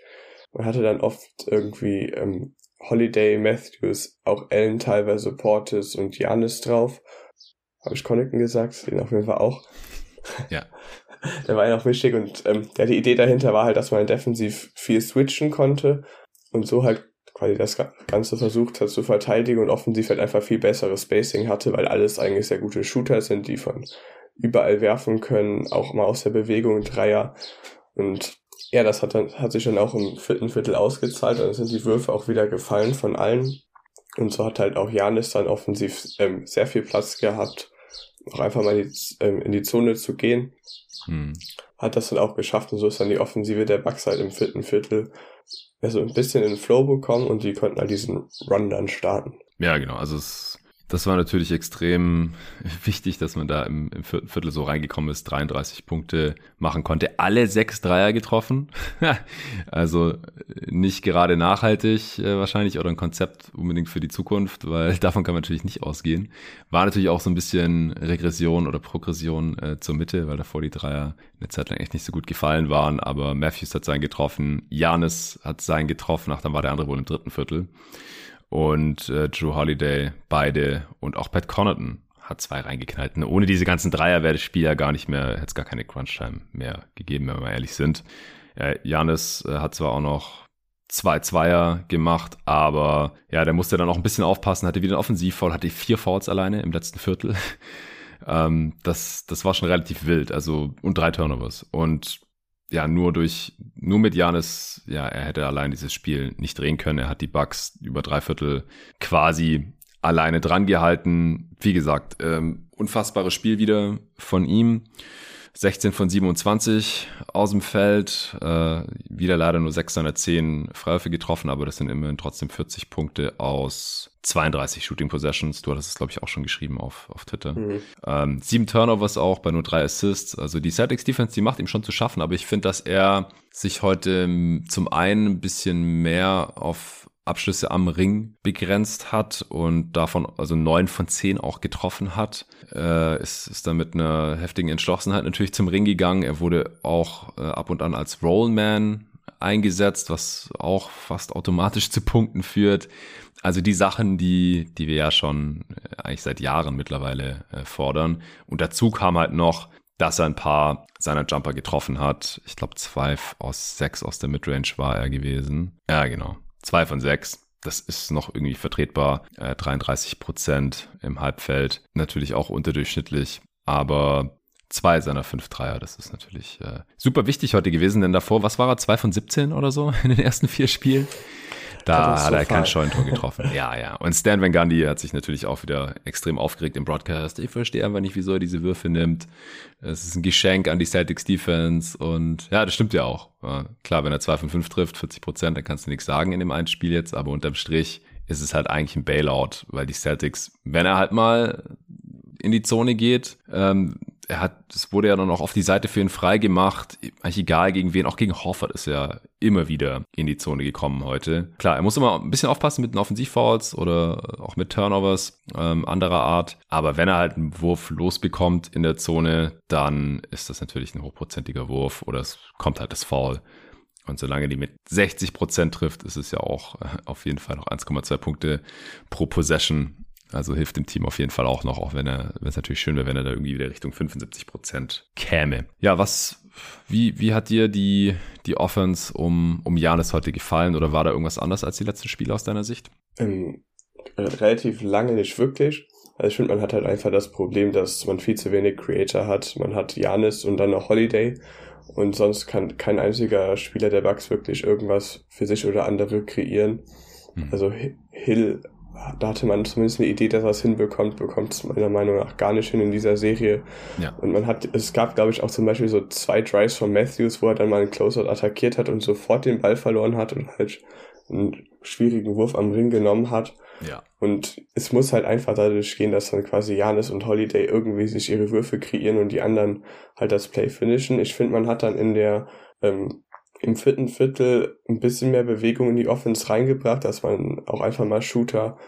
Man hatte dann oft irgendwie ähm, Holiday, Matthews, auch Allen teilweise Portis und Janis drauf. Habe ich Connaughton gesagt? Den auf jeden Fall auch. Ja. der war ja auch wichtig und ähm, ja, die Idee dahinter war halt, dass man defensiv viel switchen konnte und so halt quasi das Ganze versucht hat zu verteidigen und offensiv halt einfach viel besseres Spacing hatte, weil alles eigentlich sehr gute Shooter sind, die von überall werfen können, auch mal aus der Bewegung Dreier. Und ja, das hat dann, hat sich dann auch im vierten Viertel ausgezahlt, dann sind die Würfe auch wieder gefallen von allen. Und so hat halt auch Janis dann offensiv ähm, sehr viel Platz gehabt, auch einfach mal in die, ähm, in die Zone zu gehen. Hm. Hat das dann auch geschafft und so ist dann die Offensive der Bucks halt im vierten Viertel also ein bisschen in den Flow bekommen und die konnten halt diesen Run dann starten. Ja, genau. Also es Das war natürlich extrem wichtig, dass man da im, im vierten Viertel so reingekommen ist, 33 Punkte machen konnte. Alle sechs Dreier getroffen. also nicht gerade nachhaltig äh, wahrscheinlich oder ein Konzept unbedingt für die Zukunft, weil davon kann man natürlich nicht ausgehen. War natürlich auch so ein bisschen Regression oder Progression äh, zur Mitte, weil davor die Dreier eine Zeit lang echt nicht so gut gefallen waren. Aber Matthews hat seinen getroffen, Janis hat seinen getroffen, ach, dann war der andere wohl im dritten Viertel und äh, Drew Holiday beide und auch Pat Connaughton hat zwei reingeknallt. Und ohne diese ganzen Dreier wäre das Spiel ja gar nicht mehr, hätte es gar keine Crunch-Time mehr gegeben, wenn wir mal ehrlich sind. Äh, Janis äh, hat zwar auch noch zwei Zweier gemacht, aber ja, der musste dann auch ein bisschen aufpassen, hatte wieder einen Offensivfoul, hatte vier Fouls alleine im letzten Viertel. ähm, das, das war schon relativ wild, also und drei Turnovers. Und ja, nur durch, nur mit Janis, ja, er hätte allein dieses Spiel nicht drehen können. Er hat die Bugs über drei Viertel quasi alleine dran gehalten. Wie gesagt, ähm, unfassbares Spiel wieder von ihm. 16 von 27 aus dem Feld, äh, wieder leider nur 6 seiner 10 Freiwürfe getroffen, aber das sind immerhin trotzdem 40 Punkte aus 32 Shooting Possessions. Du hattest es, glaube ich, auch schon geschrieben auf, auf Twitter. Mhm. Ähm, sieben Turnovers auch bei nur drei Assists. Also die Celtics Defense, die macht ihm schon zu schaffen, aber ich finde, dass er sich heute ähm, zum einen ein bisschen mehr auf Abschlüsse am Ring begrenzt hat und davon also neun von zehn auch getroffen hat. Äh, ist, ist dann mit einer heftigen Entschlossenheit natürlich zum Ring gegangen. Er wurde auch äh, ab und an als Rollman eingesetzt, was auch fast automatisch zu Punkten führt. Also die Sachen, die, die wir ja schon äh, eigentlich seit Jahren mittlerweile äh, fordern. Und dazu kam halt noch, dass er ein paar seiner Jumper getroffen hat. Ich glaube, zwei aus sechs aus der Midrange war er gewesen. Ja, genau. Zwei von sechs. Das ist noch irgendwie vertretbar. Äh, 33 Prozent im Halbfeld. Natürlich auch unterdurchschnittlich. Aber zwei seiner fünf Dreier, das ist natürlich äh, super wichtig heute gewesen. Denn davor, was war er? Zwei von 17 oder so in den ersten vier Spielen? Da hat er kein Scheunentor getroffen. ja, ja. Und Stan Van Gundy hat sich natürlich auch wieder extrem aufgeregt im Broadcast. Ich verstehe einfach nicht, wieso er diese Würfe nimmt. Es ist ein Geschenk an die Celtics Defense und ja, das stimmt ja auch. klar, wenn er zwei von fünf trifft, 40 Prozent, dann kannst du nichts sagen in dem einen Spiel jetzt, aber unterm Strich ist es halt eigentlich ein Bailout, weil die Celtics, wenn er halt mal in die Zone geht, ähm, er hat, es wurde ja dann auch auf die Seite für ihn frei gemacht. Eigentlich egal gegen wen, auch gegen Horford ist er immer wieder in die Zone gekommen heute. Klar, er muss immer ein bisschen aufpassen mit den Offensivfouls oder auch mit Turnovers ähm, anderer Art. Aber wenn er halt einen Wurf losbekommt in der Zone, dann ist das natürlich ein hochprozentiger Wurf oder es kommt halt das Foul. Und solange die mit 60 Prozent trifft, ist es ja auch äh, auf jeden Fall noch 1,2 Punkte pro Possession also hilft dem Team auf jeden Fall auch noch, auch wenn er, wenn es natürlich schön wäre, wenn er da irgendwie wieder Richtung 75 Prozent käme. Ja, was, wie, wie hat dir die, die Offense um, um Janis heute gefallen oder war da irgendwas anders als die letzten Spiele aus deiner Sicht? Ähm, relativ lange nicht wirklich. Also ich finde, man hat halt einfach das Problem, dass man viel zu wenig Creator hat. Man hat Janis und dann noch Holiday. Und sonst kann kein einziger Spieler der Bugs wirklich irgendwas für sich oder andere kreieren. Mhm. Also Hill da hatte man zumindest eine Idee, dass er es hinbekommt, bekommt es meiner Meinung nach gar nicht hin in dieser Serie. Ja. Und man hat, es gab, glaube ich, auch zum Beispiel so zwei Drives von Matthews, wo er dann mal einen Closeout attackiert hat und sofort den Ball verloren hat und halt einen schwierigen Wurf am Ring genommen hat. Ja. Und es muss halt einfach dadurch gehen, dass dann quasi Janis und Holiday irgendwie sich ihre Würfe kreieren und die anderen halt das Play finishen. Ich finde, man hat dann in der ähm, im vierten Viertel ein bisschen mehr Bewegung in die Offense reingebracht, dass man auch einfach mal Shooter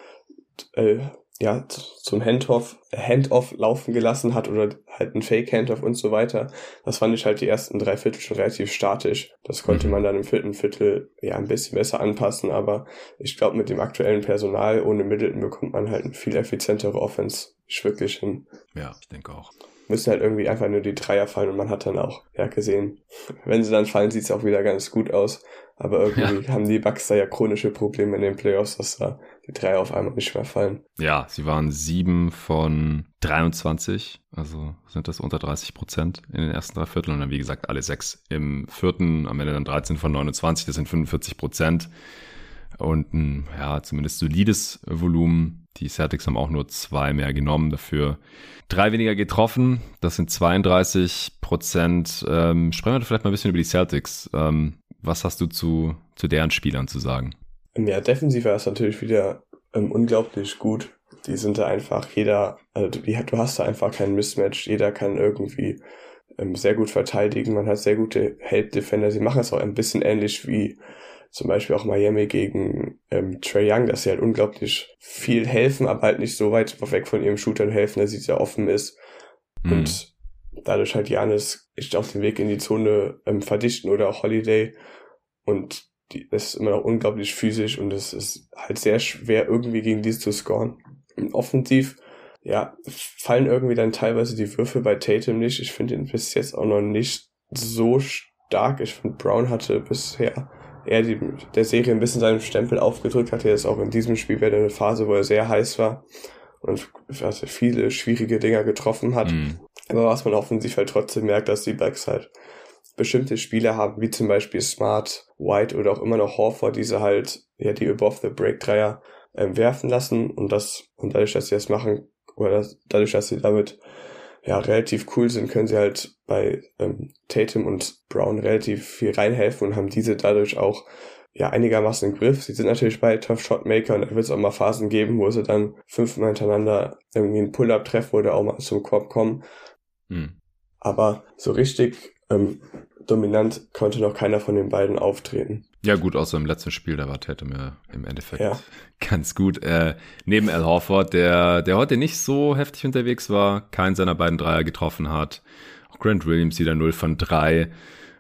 äh, ja, zum Handoff, Handoff laufen gelassen hat oder halt ein Fake Handoff und so weiter. Das fand ich halt die ersten drei Viertel schon relativ statisch. Das konnte mhm. man dann im vierten Viertel ja ein bisschen besser anpassen, aber ich glaube, mit dem aktuellen Personal ohne Middleton bekommt man halt eine viel effizientere Offense wirklich hin. Ja, ich denke auch müssen halt irgendwie einfach nur die Dreier fallen und man hat dann auch ja gesehen, wenn sie dann fallen, sieht es auch wieder ganz gut aus. Aber irgendwie ja. haben die Bucks da ja chronische Probleme in den Playoffs, dass da die Dreier auf einmal nicht mehr fallen. Ja, sie waren sieben von 23, also sind das unter 30 Prozent in den ersten drei Vierteln und dann wie gesagt alle sechs im vierten, am Ende dann 13 von 29, das sind 45 Prozent und ein ja zumindest solides Volumen. Die Celtics haben auch nur zwei mehr genommen, dafür drei weniger getroffen. Das sind 32 Prozent. Ähm, sprechen wir vielleicht mal ein bisschen über die Celtics. Ähm, was hast du zu, zu deren Spielern zu sagen? Ja, defensiv war es natürlich wieder ähm, unglaublich gut die sind da einfach, jeder, also du hast da einfach kein Mismatch, jeder kann irgendwie ähm, sehr gut verteidigen, man hat sehr gute Help-Defender, sie machen es auch ein bisschen ähnlich wie zum Beispiel auch Miami gegen ähm, Trey Young, dass sie halt unglaublich viel helfen, aber halt nicht so weit weg von ihrem Shooter helfen, dass sie sehr offen ist. Mhm. Und dadurch halt Janis ist auf dem Weg in die Zone ähm, verdichten oder auch Holiday. Und die ist immer noch unglaublich physisch und es ist halt sehr schwer, irgendwie gegen dies zu scoren. Und offensiv, ja, fallen irgendwie dann teilweise die Würfe bei Tatum nicht. Ich finde ihn bis jetzt auch noch nicht so stark. Ich finde, Brown hatte bisher eher die, der Serie ein bisschen seinen Stempel aufgedrückt, hatte jetzt auch in diesem Spiel wieder eine Phase, wo er sehr heiß war und also viele schwierige Dinger getroffen hat. Mhm. Aber was man offensiv halt trotzdem merkt, dass die Bucks halt bestimmte Spiele haben, wie zum Beispiel Smart, White oder auch immer noch Horford, diese halt, ja, die Above the Break Dreier ähm, werfen lassen und das, und dadurch, dass sie das machen, oder das, dadurch, dass sie damit ja relativ cool sind, können sie halt bei ähm, Tatum und Brown relativ viel reinhelfen und haben diese dadurch auch ja einigermaßen im Griff. Sie sind natürlich bei Tough Shot Maker und da wird es auch mal Phasen geben, wo sie dann fünfmal hintereinander irgendwie einen Pull-up treffen oder auch mal zum Korb kommen. Hm. Aber so richtig ähm, dominant konnte noch keiner von den beiden auftreten. Ja, gut, außer im letzten Spiel, da war Tatum ja im Endeffekt ja. ganz gut. Äh, neben Al Horford, der, der heute nicht so heftig unterwegs war, keinen seiner beiden Dreier getroffen hat. Auch Grant Williams wieder 0 von 3,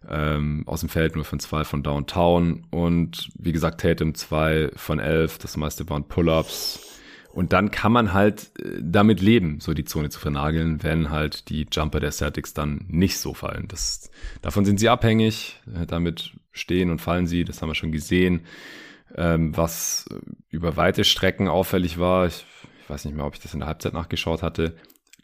ähm, aus dem Feld 0 von 2 von Downtown. Und wie gesagt, Tatum 2 von 11, das meiste waren Pull-Ups. Und dann kann man halt äh, damit leben, so die Zone zu vernageln, wenn halt die Jumper der Celtics dann nicht so fallen. Das, davon sind sie abhängig, äh, damit stehen und fallen sie, das haben wir schon gesehen. Ähm, was über weite Strecken auffällig war, ich, ich weiß nicht mehr, ob ich das in der Halbzeit nachgeschaut hatte,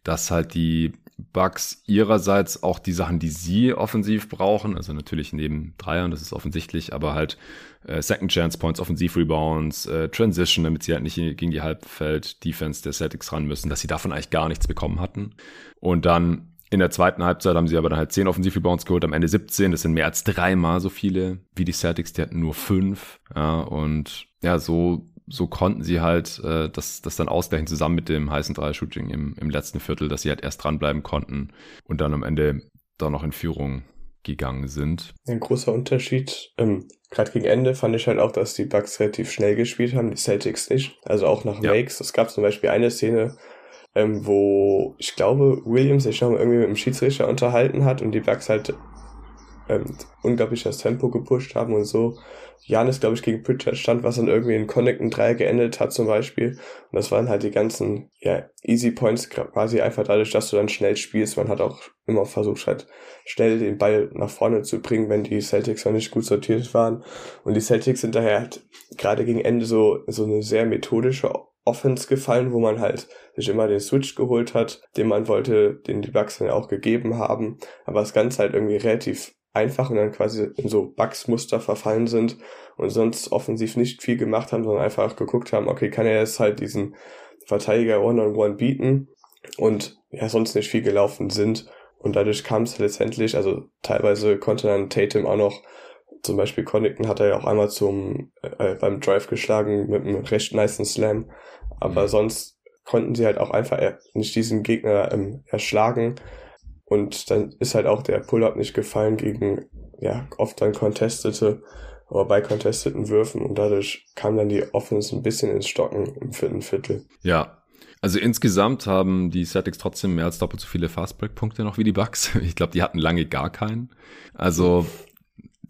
dass halt die Bugs ihrerseits auch die Sachen, die sie offensiv brauchen, also natürlich neben Dreiern, das ist offensichtlich, aber halt äh, Second Chance Points, Offensiv-Rebounds, äh, Transition, damit sie halt nicht gegen die Halbfeld-Defense der Celtics ran müssen, dass sie davon eigentlich gar nichts bekommen hatten. Und dann in der zweiten Halbzeit haben sie aber dann halt 10 Offensiv-Rebounds geholt, am Ende 17. Das sind mehr als dreimal so viele wie die Celtics, die hatten nur fünf. Ja, und ja, so so konnten sie halt äh, das, das dann ausgleichen zusammen mit dem heißen Dreier-Shooting im, im letzten Viertel, dass sie halt erst dranbleiben konnten und dann am Ende da noch in Führung gegangen sind. Ein großer Unterschied, ähm, gerade gegen Ende fand ich halt auch, dass die Bucks relativ schnell gespielt haben, die Celtics nicht. Also auch nach ja. Makes. Es gab zum Beispiel eine Szene, ähm, wo ich glaube, Williams sich noch irgendwie mit dem Schiedsrichter unterhalten hat und die Bucks halt ähm, unglaublich das Tempo gepusht haben und so Janis, glaube ich, gegen Pritchard stand, was dann irgendwie in Connecten 3 geendet hat zum Beispiel. Und das waren halt die ganzen, ja, Easy Points quasi einfach dadurch, dass du dann schnell spielst. Man hat auch immer versucht, halt schnell den Ball nach vorne zu bringen, wenn die Celtics noch nicht gut sortiert waren. Und die Celtics sind daher halt gerade gegen Ende so, so eine sehr methodische Offense gefallen, wo man halt sich immer den Switch geholt hat, den man wollte, den die Bugs dann auch gegeben haben, aber das Ganze halt irgendwie relativ einfach und dann quasi in so Bugs-Muster verfallen sind und sonst offensiv nicht viel gemacht haben, sondern einfach geguckt haben, okay, kann er jetzt halt diesen Verteidiger One-on-One -on -one bieten und ja, sonst nicht viel gelaufen sind. Und dadurch kam es letztendlich, also teilweise konnte dann Tatum auch noch, zum Beispiel Connington hat er ja auch einmal zum äh, beim Drive geschlagen mit einem recht niceen Slam, aber mhm. sonst konnten sie halt auch einfach nicht diesen Gegner ähm, erschlagen und dann ist halt auch der Pull-up nicht gefallen gegen, ja, oft dann contestete oder bei contesteten Würfen und dadurch kam dann die Offense ein bisschen ins Stocken im vierten Viertel. Ja, also insgesamt haben die Celtics trotzdem mehr als doppelt so viele Fastbreak-Punkte noch wie die Bucks. Ich glaube, die hatten lange gar keinen. Also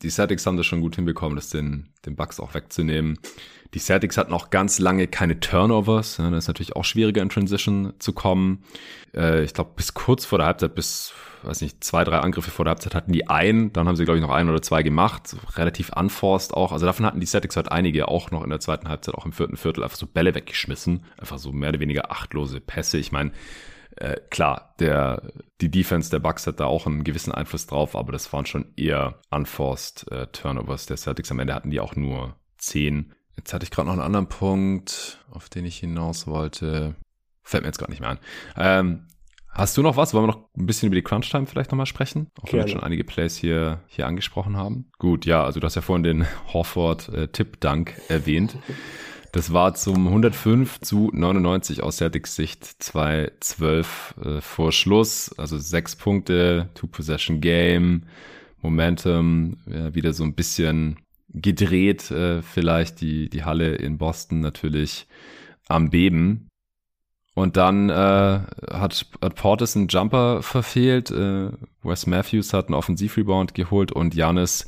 die Celtics haben das schon gut hinbekommen, das den, den Bucks auch wegzunehmen. Die Celtics hatten auch ganz lange keine Turnovers. Ja, das ist natürlich auch schwieriger in Transition zu kommen. Äh, ich glaube, bis kurz vor der Halbzeit, bis, weiß nicht, zwei, drei Angriffe vor der Halbzeit hatten die einen. Dann haben sie, glaube ich, noch ein oder zwei gemacht. Relativ unforced auch. Also davon hatten die Celtics halt einige auch noch in der zweiten Halbzeit, auch im vierten Viertel, einfach so Bälle weggeschmissen. Einfach so mehr oder weniger achtlose Pässe. Ich meine, äh, klar, der, die Defense der Bucks hat da auch einen gewissen Einfluss drauf, aber das waren schon eher unforced äh, Turnovers der Celtics. Am Ende hatten die auch nur zehn. Jetzt hatte ich gerade noch einen anderen Punkt, auf den ich hinaus wollte. Fällt mir jetzt gerade nicht mehr an. Ähm, hast du noch was? Wollen wir noch ein bisschen über die Crunch-Time vielleicht nochmal sprechen? Auch wenn wir schon einige Plays hier, hier angesprochen haben. Gut, ja, also du hast ja vorhin den Horford-Tip-Dunk äh, erwähnt. Das war zum 105 zu 99 aus Celtics Sicht 2-12 äh, vor Schluss. Also sechs Punkte, Two-Possession-Game, Momentum, ja, wieder so ein bisschen gedreht, äh, vielleicht die, die Halle in Boston natürlich am Beben. Und dann äh, hat, hat Portis einen Jumper verfehlt, äh, Wes Matthews hat einen Offensivrebound geholt und Janis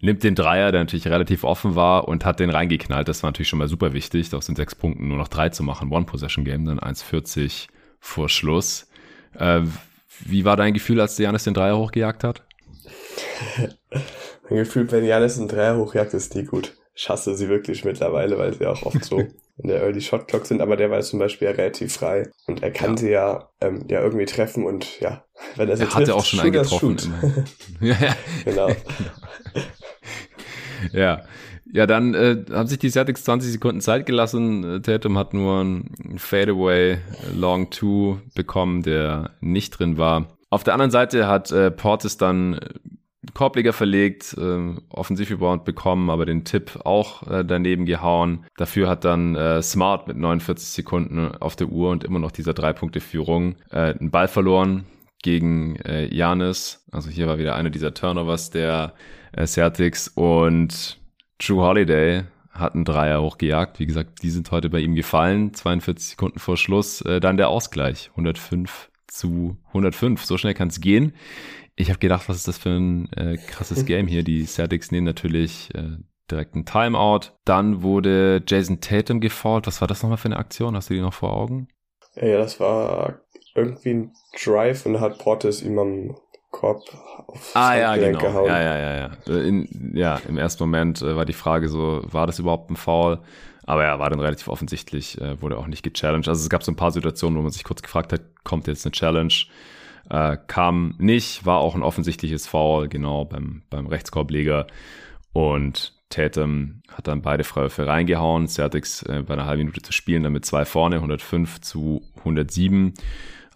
nimmt den Dreier, der natürlich relativ offen war und hat den reingeknallt. Das war natürlich schon mal super wichtig, aus den sechs Punkten nur noch drei zu machen. One-Possession-Game, dann 1,40 vor Schluss. Äh, wie war dein Gefühl, als Janis den Dreier hochgejagt hat? mein Gefühl, wenn Janis einen Dreier hochjagt, ist die gut. Ich hasse sie wirklich mittlerweile, weil sie auch oft so in der Early Shot Clock sind, aber der war zum Beispiel ja relativ frei und er kann ja. sie ja, ähm, ja irgendwie treffen und ja, wenn er sie er trifft, hat ja auch schon eingetroffen. ja, ja. Genau. ja. Ja, dann äh, haben sich die Celtics 20 Sekunden Zeit gelassen. Äh, Tatum hat nur ein Fadeaway Long Two bekommen, der nicht drin war. Auf der anderen Seite hat äh, Portis dann Korbleger verlegt, äh, Offensivrebound bekommen, aber den Tipp auch äh, daneben gehauen. Dafür hat dann äh, Smart mit 49 Sekunden auf der Uhr und immer noch dieser Drei-Punkte-Führung äh, einen Ball verloren gegen äh, Janis. Also hier war wieder einer dieser Turnovers der äh, Celtics und Drew Holiday hat einen Dreier hochgejagt. Wie gesagt, die sind heute bei ihm gefallen. 42 Sekunden vor Schluss. Äh, dann der Ausgleich. 105 zu 105. So schnell kann es gehen. Ich habe gedacht, was ist das für ein äh, krasses Game hier? Die Celtics nehmen natürlich äh, direkt ein Timeout. Dann wurde Jason Tatum gefault. Was war das nochmal für eine Aktion? Hast du die noch vor Augen? Ja, das war irgendwie ein Drive und hat Portis ihm am Korb auf Ah ja, genau. Gehauen. Ja, ja, ja, ja. In, ja, im ersten Moment äh, war die Frage so, war das überhaupt ein Foul? Aber ja, war dann relativ offensichtlich, äh, wurde auch nicht gechallenged. Also es gab so ein paar Situationen, wo man sich kurz gefragt hat, kommt jetzt eine Challenge? Äh, kam nicht, war auch ein offensichtliches Foul, genau, beim, beim Rechtskorbleger. Und Tatum hat dann beide Freiwürfe reingehauen. Celtics äh, bei einer halben Minute zu spielen, dann mit zwei vorne, 105 zu 107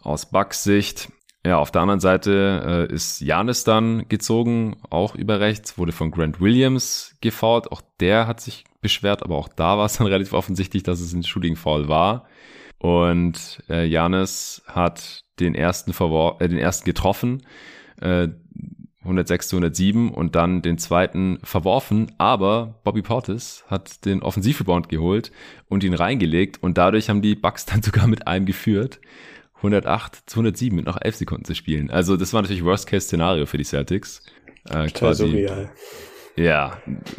aus Bucks Sicht. Ja, auf der anderen Seite äh, ist Janis dann gezogen, auch über rechts, wurde von Grant Williams gefault. Auch der hat sich beschwert, aber auch da war es dann relativ offensichtlich, dass es ein Shooting Foul war. Und äh, Janis hat den ersten, verwor äh, den ersten getroffen, äh, 106 zu 107 und dann den zweiten verworfen, aber Bobby Portis hat den Offensivrebound geholt und ihn reingelegt und dadurch haben die Bucks dann sogar mit einem geführt. 108 zu 107 mit noch 11 Sekunden zu spielen. Also das war natürlich Worst-Case-Szenario für die Celtics. Äh, quasi, surreal. Ja,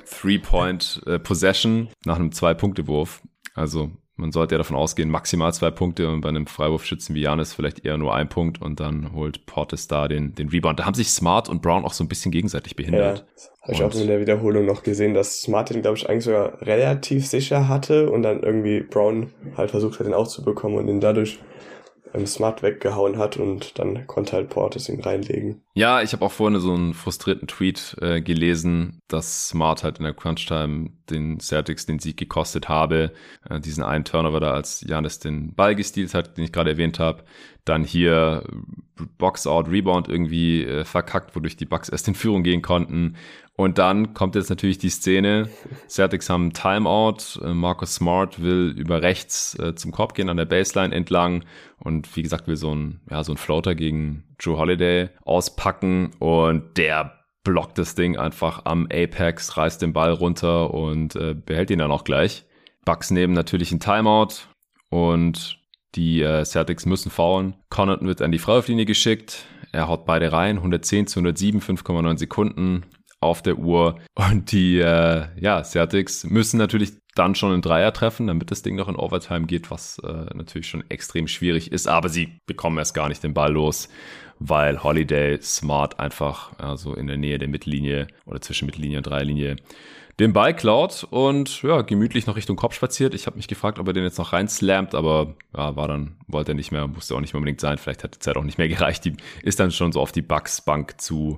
Three-Point-Possession äh, nach einem Zwei-Punkte-Wurf. Also man sollte ja davon ausgehen, maximal zwei Punkte und bei einem Freiwurfschützen wie Janis vielleicht eher nur ein Punkt und dann holt Portis da den, den Rebound. Da haben sich Smart und Brown auch so ein bisschen gegenseitig behindert. Ja, habe ich auch in der Wiederholung noch gesehen, dass Smart den, glaube ich, eigentlich sogar relativ sicher hatte und dann irgendwie Brown halt versucht hat, den aufzubekommen und ihn dadurch ähm, Smart weggehauen hat und dann konnte halt Portis ihn reinlegen. Ja, ich habe auch vorhin so einen frustrierten Tweet äh, gelesen, dass Smart halt in der Crunch-Time den Celtics den Sieg gekostet habe. Äh, diesen einen Turnover da, als Janis den Ball gestealt hat, den ich gerade erwähnt habe. Dann hier Box-Out, Rebound irgendwie äh, verkackt, wodurch die Bucks erst in Führung gehen konnten. Und dann kommt jetzt natürlich die Szene. Celtics haben Timeout. Äh, Marcus Smart will über rechts äh, zum Korb gehen an der Baseline entlang und wie gesagt will so ein ja so ein Floater gegen Joe Holiday auspacken und der blockt das Ding einfach am Apex, reißt den Ball runter und äh, behält ihn dann auch gleich. Bucks nehmen natürlich ein Timeout und die äh, Celtics müssen faulen. Connaughton wird an die Freiwurflinie geschickt. Er haut beide rein, 110 zu 107, 5,9 Sekunden auf der Uhr. Und die äh, ja, Celtics müssen natürlich dann schon einen Dreier treffen, damit das Ding noch in Overtime geht, was äh, natürlich schon extrem schwierig ist. Aber sie bekommen erst gar nicht den Ball los, weil Holiday Smart einfach also in der Nähe der Mittellinie oder zwischen Mittellinie und Dreierlinie den Ball klaut und ja, gemütlich noch Richtung Kopf spaziert. Ich habe mich gefragt, ob er den jetzt noch reinslammt, aber ja, war dann, wollte er nicht mehr, musste auch nicht mehr unbedingt sein. Vielleicht hat die Zeit auch nicht mehr gereicht. Die ist dann schon so auf die Bucks Bank zu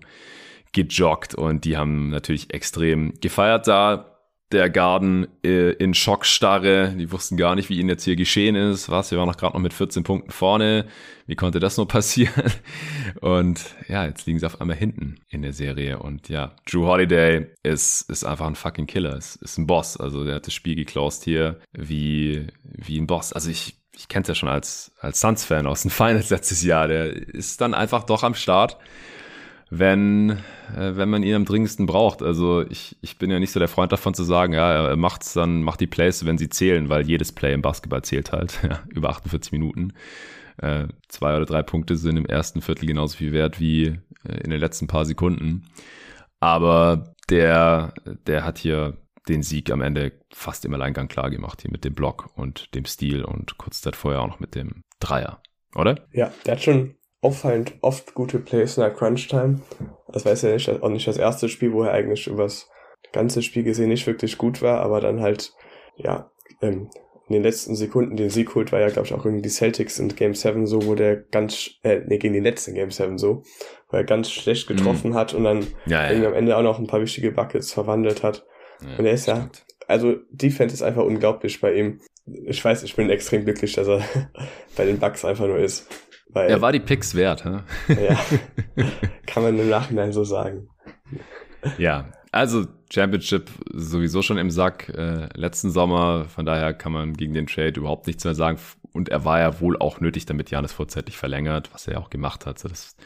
gejoggt und die haben natürlich extrem gefeiert da. Der Garden äh, in Schockstarre. Die wussten gar nicht, wie ihnen jetzt hier geschehen ist. Was? Wir waren noch gerade noch mit 14 Punkten vorne. Wie konnte das nur passieren? Und ja, jetzt liegen sie auf einmal hinten in der Serie. Und ja, Drew Holiday ist, ist einfach ein fucking Killer. Ist, ist ein Boss. Also der hat das Spiel geclosed hier wie, wie ein Boss. Also ich, ich kenne es ja schon als, als Suns-Fan aus den Finals letztes Jahr. Der ist dann einfach doch am Start wenn, äh, wenn man ihn am dringendsten braucht. Also ich, ich bin ja nicht so der Freund davon zu sagen, ja, er macht's dann, macht die Plays, wenn sie zählen, weil jedes Play im Basketball zählt halt, ja, über 48 Minuten. Äh, zwei oder drei Punkte sind im ersten Viertel genauso viel wert wie äh, in den letzten paar Sekunden. Aber der, der hat hier den Sieg am Ende fast im Alleingang klar gemacht, hier mit dem Block und dem Stil und kurz Zeit vorher auch noch mit dem Dreier, oder? Ja, der hat schon auffallend oft gute Plays in der Crunch-Time. Das war ja nicht, auch nicht das erste Spiel, wo er eigentlich übers ganze Spiel gesehen nicht wirklich gut war, aber dann halt, ja, ähm, in den letzten Sekunden den Sieg holt, war ja, glaube ich, auch gegen die Celtics in Game 7 so, wo der ganz, äh, nee, gegen die letzten Game 7 so, wo er ganz schlecht getroffen mm. hat und dann ja, ja. am Ende auch noch ein paar wichtige Buckets verwandelt hat. Ja, und er ist ja, also Defense ist einfach unglaublich bei ihm. Ich weiß, ich bin extrem glücklich, dass er bei den Bucks einfach nur ist. Weil, er war die Picks wert, hä? Ja, kann man im Nachhinein so sagen. Ja, also Championship sowieso schon im Sack äh, letzten Sommer, von daher kann man gegen den Trade überhaupt nichts mehr sagen. Und er war ja wohl auch nötig, damit Janis vorzeitig verlängert, was er ja auch gemacht hat. So das,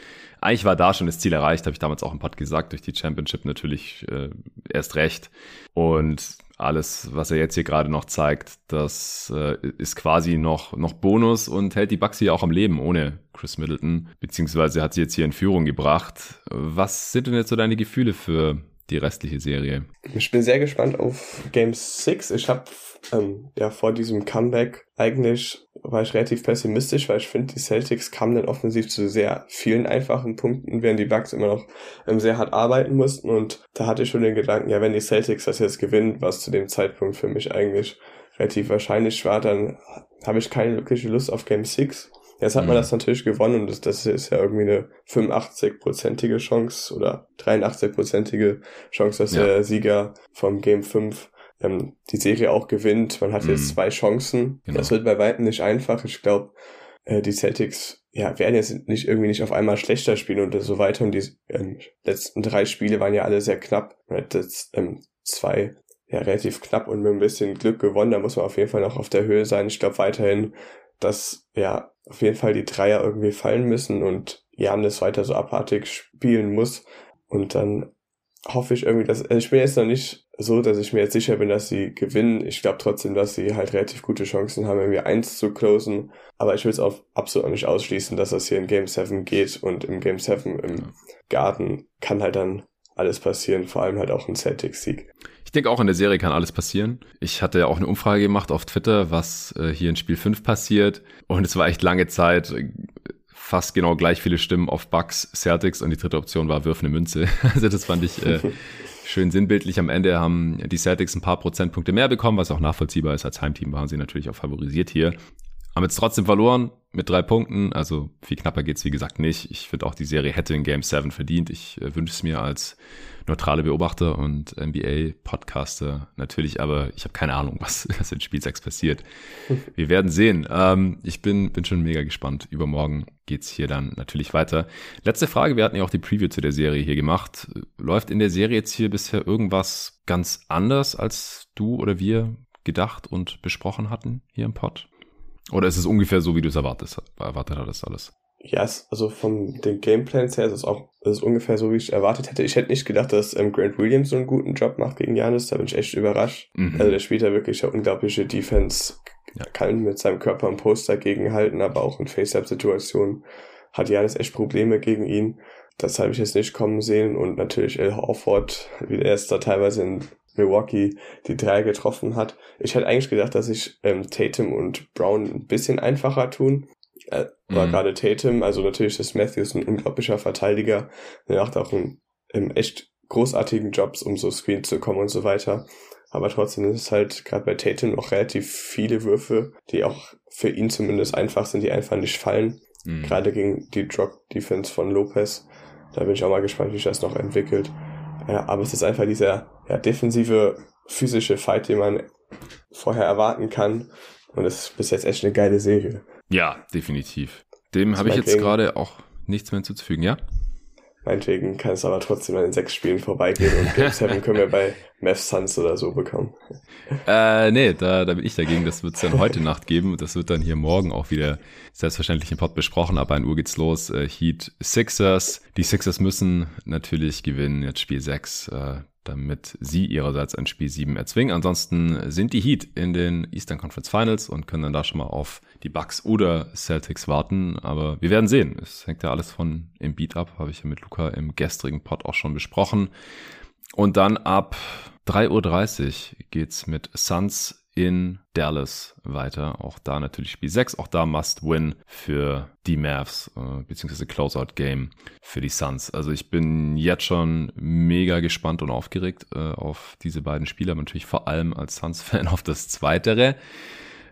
eigentlich war da schon das Ziel erreicht, habe ich damals auch im Pod gesagt, durch die Championship natürlich äh, erst recht. Und alles, was er jetzt hier gerade noch zeigt, das äh, ist quasi noch, noch Bonus und hält die Bucks hier auch am Leben ohne Chris Middleton, beziehungsweise hat sie jetzt hier in Führung gebracht. Was sind denn jetzt so deine Gefühle für die restliche Serie? Ich bin sehr gespannt auf Game 6. Ich habe ähm, ja vor diesem Comeback eigentlich war ich relativ pessimistisch, weil ich finde, die Celtics kamen dann offensiv zu sehr vielen einfachen Punkten, während die Bucks immer noch ähm, sehr hart arbeiten mussten. Und da hatte ich schon den Gedanken, ja, wenn die Celtics das jetzt gewinnen, was zu dem Zeitpunkt für mich eigentlich relativ wahrscheinlich war, dann habe ich keine wirkliche Lust auf Game 6. Jetzt hat man mhm. das natürlich gewonnen und das, das ist ja irgendwie eine 85-prozentige Chance oder 83-prozentige Chance, dass ja. der Sieger vom Game 5 ähm, die Serie auch gewinnt. Man hat jetzt mhm. zwei Chancen. Genau. Das wird bei weitem nicht einfach. Ich glaube, äh, die Celtics ja, werden jetzt nicht irgendwie nicht auf einmal schlechter spielen und so weiter. Und die ähm, letzten drei Spiele waren ja alle sehr knapp. Man hat jetzt ähm, zwei ja relativ knapp und mit ein bisschen Glück gewonnen. Da muss man auf jeden Fall noch auf der Höhe sein. Ich glaube weiterhin, dass ja auf jeden Fall die Dreier irgendwie fallen müssen und Janis weiter so abartig spielen muss. Und dann hoffe ich irgendwie, dass, also ich bin jetzt noch nicht so, dass ich mir jetzt sicher bin, dass sie gewinnen. Ich glaube trotzdem, dass sie halt relativ gute Chancen haben, irgendwie eins zu closen. Aber ich will es auch absolut nicht ausschließen, dass das hier in Game 7 geht und im Game 7 im Garten kann halt dann alles passieren, vor allem halt auch ein Celtics-Sieg. Ich denke auch in der Serie kann alles passieren. Ich hatte ja auch eine Umfrage gemacht auf Twitter, was äh, hier in Spiel 5 passiert. Und es war echt lange Zeit fast genau gleich viele Stimmen auf Bucks, Celtics und die dritte Option war Wirf eine Münze. Also das fand ich äh, schön sinnbildlich. Am Ende haben die Celtics ein paar Prozentpunkte mehr bekommen, was auch nachvollziehbar ist. Als Heimteam waren sie natürlich auch favorisiert hier. Haben jetzt trotzdem verloren mit drei Punkten. Also viel knapper geht's wie gesagt nicht. Ich finde auch, die Serie hätte in Game 7 verdient. Ich äh, wünsche es mir als neutrale Beobachter und NBA-Podcaster natürlich, aber ich habe keine Ahnung, was, was in Spiel 6 passiert. Wir werden sehen. Ähm, ich bin, bin schon mega gespannt. Übermorgen geht's hier dann natürlich weiter. Letzte Frage, wir hatten ja auch die Preview zu der Serie hier gemacht. Läuft in der Serie jetzt hier bisher irgendwas ganz anders, als du oder wir gedacht und besprochen hatten hier im Pod? Oder ist es ungefähr so, wie du es erwartet, erwartet hattest alles? Ja, yes, also von den Gameplans her ist es auch ist es ungefähr so, wie ich erwartet hätte. Ich hätte nicht gedacht, dass ähm, Grant Williams so einen guten Job macht gegen Janis. Da bin ich echt überrascht. Mhm. Also der spielt ja wirklich eine unglaubliche Defense. Ja. Kann mit seinem Körper ein Poster gegenhalten, aber auch in Face-Up-Situationen hat Janis echt Probleme gegen ihn. Das habe ich jetzt nicht kommen sehen. Und natürlich El Horford, wie er es da teilweise in Milwaukee die drei getroffen hat. Ich hätte eigentlich gedacht, dass sich ähm, Tatum und Brown ein bisschen einfacher tun. Äh, war mhm. gerade Tatum, also natürlich ist Matthews ein unglaublicher Verteidiger. Er macht auch einen, einen echt großartigen Jobs, um so Screen zu kommen und so weiter. Aber trotzdem ist es halt gerade bei Tatum noch relativ viele Würfe, die auch für ihn zumindest einfach sind, die einfach nicht fallen. Mhm. Gerade gegen die Drop Defense von Lopez. Da bin ich auch mal gespannt, wie sich das noch entwickelt. Ja, aber es ist einfach dieser ja, defensive physische Fight, den man vorher erwarten kann. Und es ist bis jetzt echt eine geile Serie. Ja, definitiv. Dem habe ich jetzt gerade auch nichts mehr hinzuzufügen, ja? Meinetwegen kann es aber trotzdem an den sechs Spielen vorbeigehen und Game 7 können wir bei Mev Suns oder so bekommen. Äh, nee, da, da bin ich dagegen. Das wird es dann heute Nacht geben. Das wird dann hier morgen auch wieder selbstverständlich im Pod besprochen. Aber 1 Uhr geht's los. Äh, Heat Sixers. Die Sixers müssen natürlich gewinnen. Jetzt Spiel 6. Damit sie ihrerseits ein Spiel 7 erzwingen. Ansonsten sind die Heat in den Eastern Conference Finals und können dann da schon mal auf die Bucks oder Celtics warten. Aber wir werden sehen. Es hängt ja alles von im Beat ab, habe ich ja mit Luca im gestrigen Pod auch schon besprochen. Und dann ab 3.30 Uhr geht's mit Suns in Dallas weiter. Auch da natürlich Spiel 6, auch da Must-Win für die Mavs, äh, beziehungsweise Closeout-Game für die Suns. Also ich bin jetzt schon mega gespannt und aufgeregt äh, auf diese beiden Spiele, aber natürlich vor allem als Suns-Fan auf das Zweitere.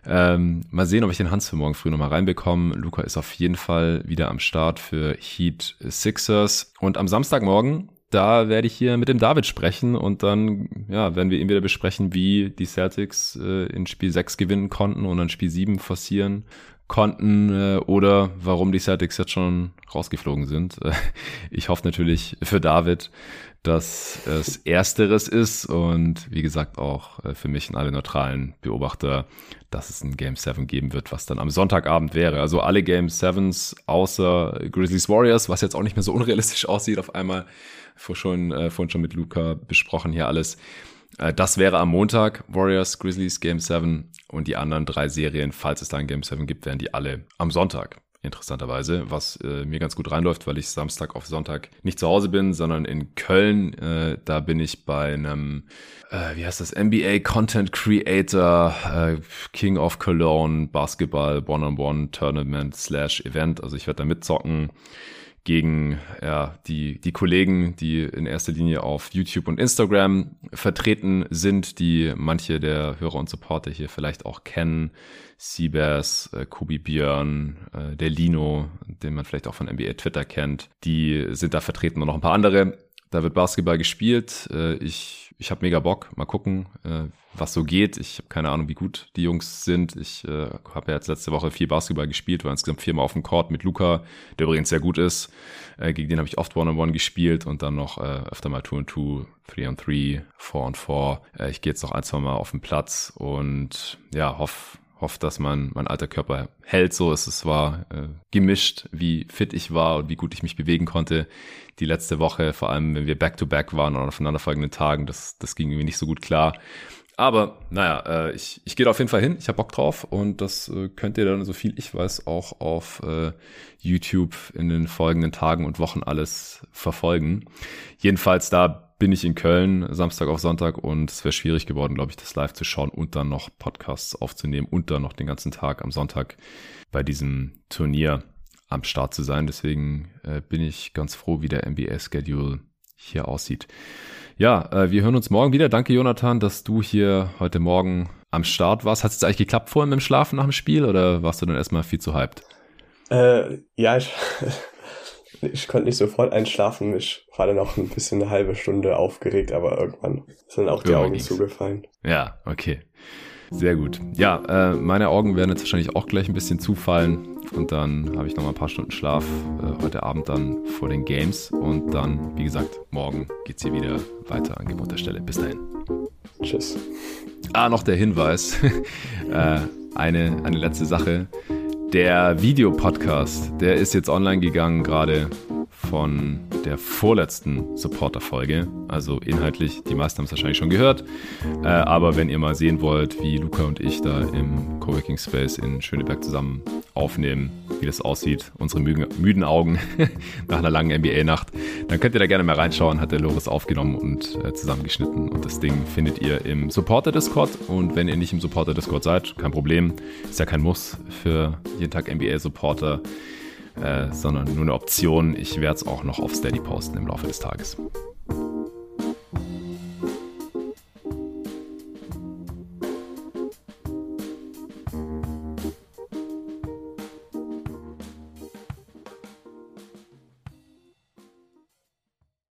Ähm, mal sehen, ob ich den Hans für morgen früh nochmal reinbekomme. Luca ist auf jeden Fall wieder am Start für Heat Sixers. Und am Samstagmorgen da werde ich hier mit dem David sprechen und dann ja, werden wir ihn wieder besprechen, wie die Celtics äh, in Spiel 6 gewinnen konnten und dann Spiel 7 forcieren konnten äh, oder warum die Celtics jetzt schon rausgeflogen sind. ich hoffe natürlich für David, dass es ersteres ist und wie gesagt auch äh, für mich und alle neutralen Beobachter, dass es ein Game 7 geben wird, was dann am Sonntagabend wäre. Also alle Game 7s außer Grizzlies Warriors, was jetzt auch nicht mehr so unrealistisch aussieht auf einmal, vor schon, äh, vorhin schon mit Luca besprochen hier alles. Äh, das wäre am Montag Warriors, Grizzlies, Game 7 und die anderen drei Serien, falls es da ein Game 7 gibt, wären die alle am Sonntag. Interessanterweise, was äh, mir ganz gut reinläuft, weil ich Samstag auf Sonntag nicht zu Hause bin, sondern in Köln. Äh, da bin ich bei einem, äh, wie heißt das, NBA Content Creator, äh, King of Cologne, Basketball, One-on-One Tournament slash Event. Also ich werde da mitzocken gegen ja, die, die Kollegen, die in erster Linie auf YouTube und Instagram vertreten sind, die manche der Hörer und Supporter hier vielleicht auch kennen. Seabass, äh, Kobi Björn, äh, der Lino, den man vielleicht auch von NBA Twitter kennt, die sind da vertreten und noch ein paar andere. Da wird Basketball gespielt. Äh, ich ich habe mega Bock. Mal gucken, äh, was so geht. Ich habe keine Ahnung, wie gut die Jungs sind. Ich äh, habe ja jetzt letzte Woche viel Basketball gespielt, war insgesamt viermal auf dem Court mit Luca, der übrigens sehr gut ist. Äh, gegen den habe ich oft One-on-One gespielt und dann noch äh, öfter mal 2-on-2, 3-on-3, 4-on-4. Äh, ich gehe jetzt noch ein, zwei Mal auf den Platz und ja, hoffe, hoffe, dass mein, mein alter Körper hält. So ist es war äh, gemischt, wie fit ich war und wie gut ich mich bewegen konnte. Die letzte Woche, vor allem wenn wir back-to-back -back waren und aufeinanderfolgenden Tagen, das, das ging irgendwie nicht so gut klar. Aber naja, äh, ich, ich gehe auf jeden Fall hin. Ich habe Bock drauf und das äh, könnt ihr dann, so viel ich weiß, auch auf äh, YouTube in den folgenden Tagen und Wochen alles verfolgen. Jedenfalls da bin ich in Köln Samstag auf Sonntag und es wäre schwierig geworden, glaube ich, das live zu schauen und dann noch Podcasts aufzunehmen und dann noch den ganzen Tag am Sonntag bei diesem Turnier am Start zu sein. Deswegen äh, bin ich ganz froh, wie der NBA-Schedule hier aussieht. Ja, äh, wir hören uns morgen wieder. Danke, Jonathan, dass du hier heute Morgen am Start warst. Hat es eigentlich geklappt vorhin mit dem Schlafen nach dem Spiel oder warst du dann erstmal viel zu hyped? Äh, ja, ich ich konnte nicht sofort einschlafen. Ich war dann auch ein bisschen eine halbe Stunde aufgeregt, aber irgendwann sind auch die Augen ging's. zugefallen. Ja, okay. Sehr gut. Ja, äh, meine Augen werden jetzt wahrscheinlich auch gleich ein bisschen zufallen. Und dann habe ich noch mal ein paar Stunden Schlaf äh, heute Abend dann vor den Games. Und dann, wie gesagt, morgen geht es hier wieder weiter an gewohnter Stelle. Bis dahin. Tschüss. Ah, noch der Hinweis. äh, eine, eine letzte Sache. Der Videopodcast, der ist jetzt online gegangen gerade von der vorletzten Supporter-Folge. Also inhaltlich, die meisten haben es wahrscheinlich schon gehört. Äh, aber wenn ihr mal sehen wollt, wie Luca und ich da im Coworking Space in Schöneberg zusammen aufnehmen, wie das aussieht, unsere müden, müden Augen nach einer langen NBA-Nacht, dann könnt ihr da gerne mal reinschauen. Hat der Loris aufgenommen und äh, zusammengeschnitten. Und das Ding findet ihr im Supporter-Discord. Und wenn ihr nicht im Supporter-Discord seid, kein Problem. Ist ja kein Muss für jeden Tag NBA-Supporter äh, sondern nur eine Option. Ich werde es auch noch auf Steady posten im Laufe des Tages.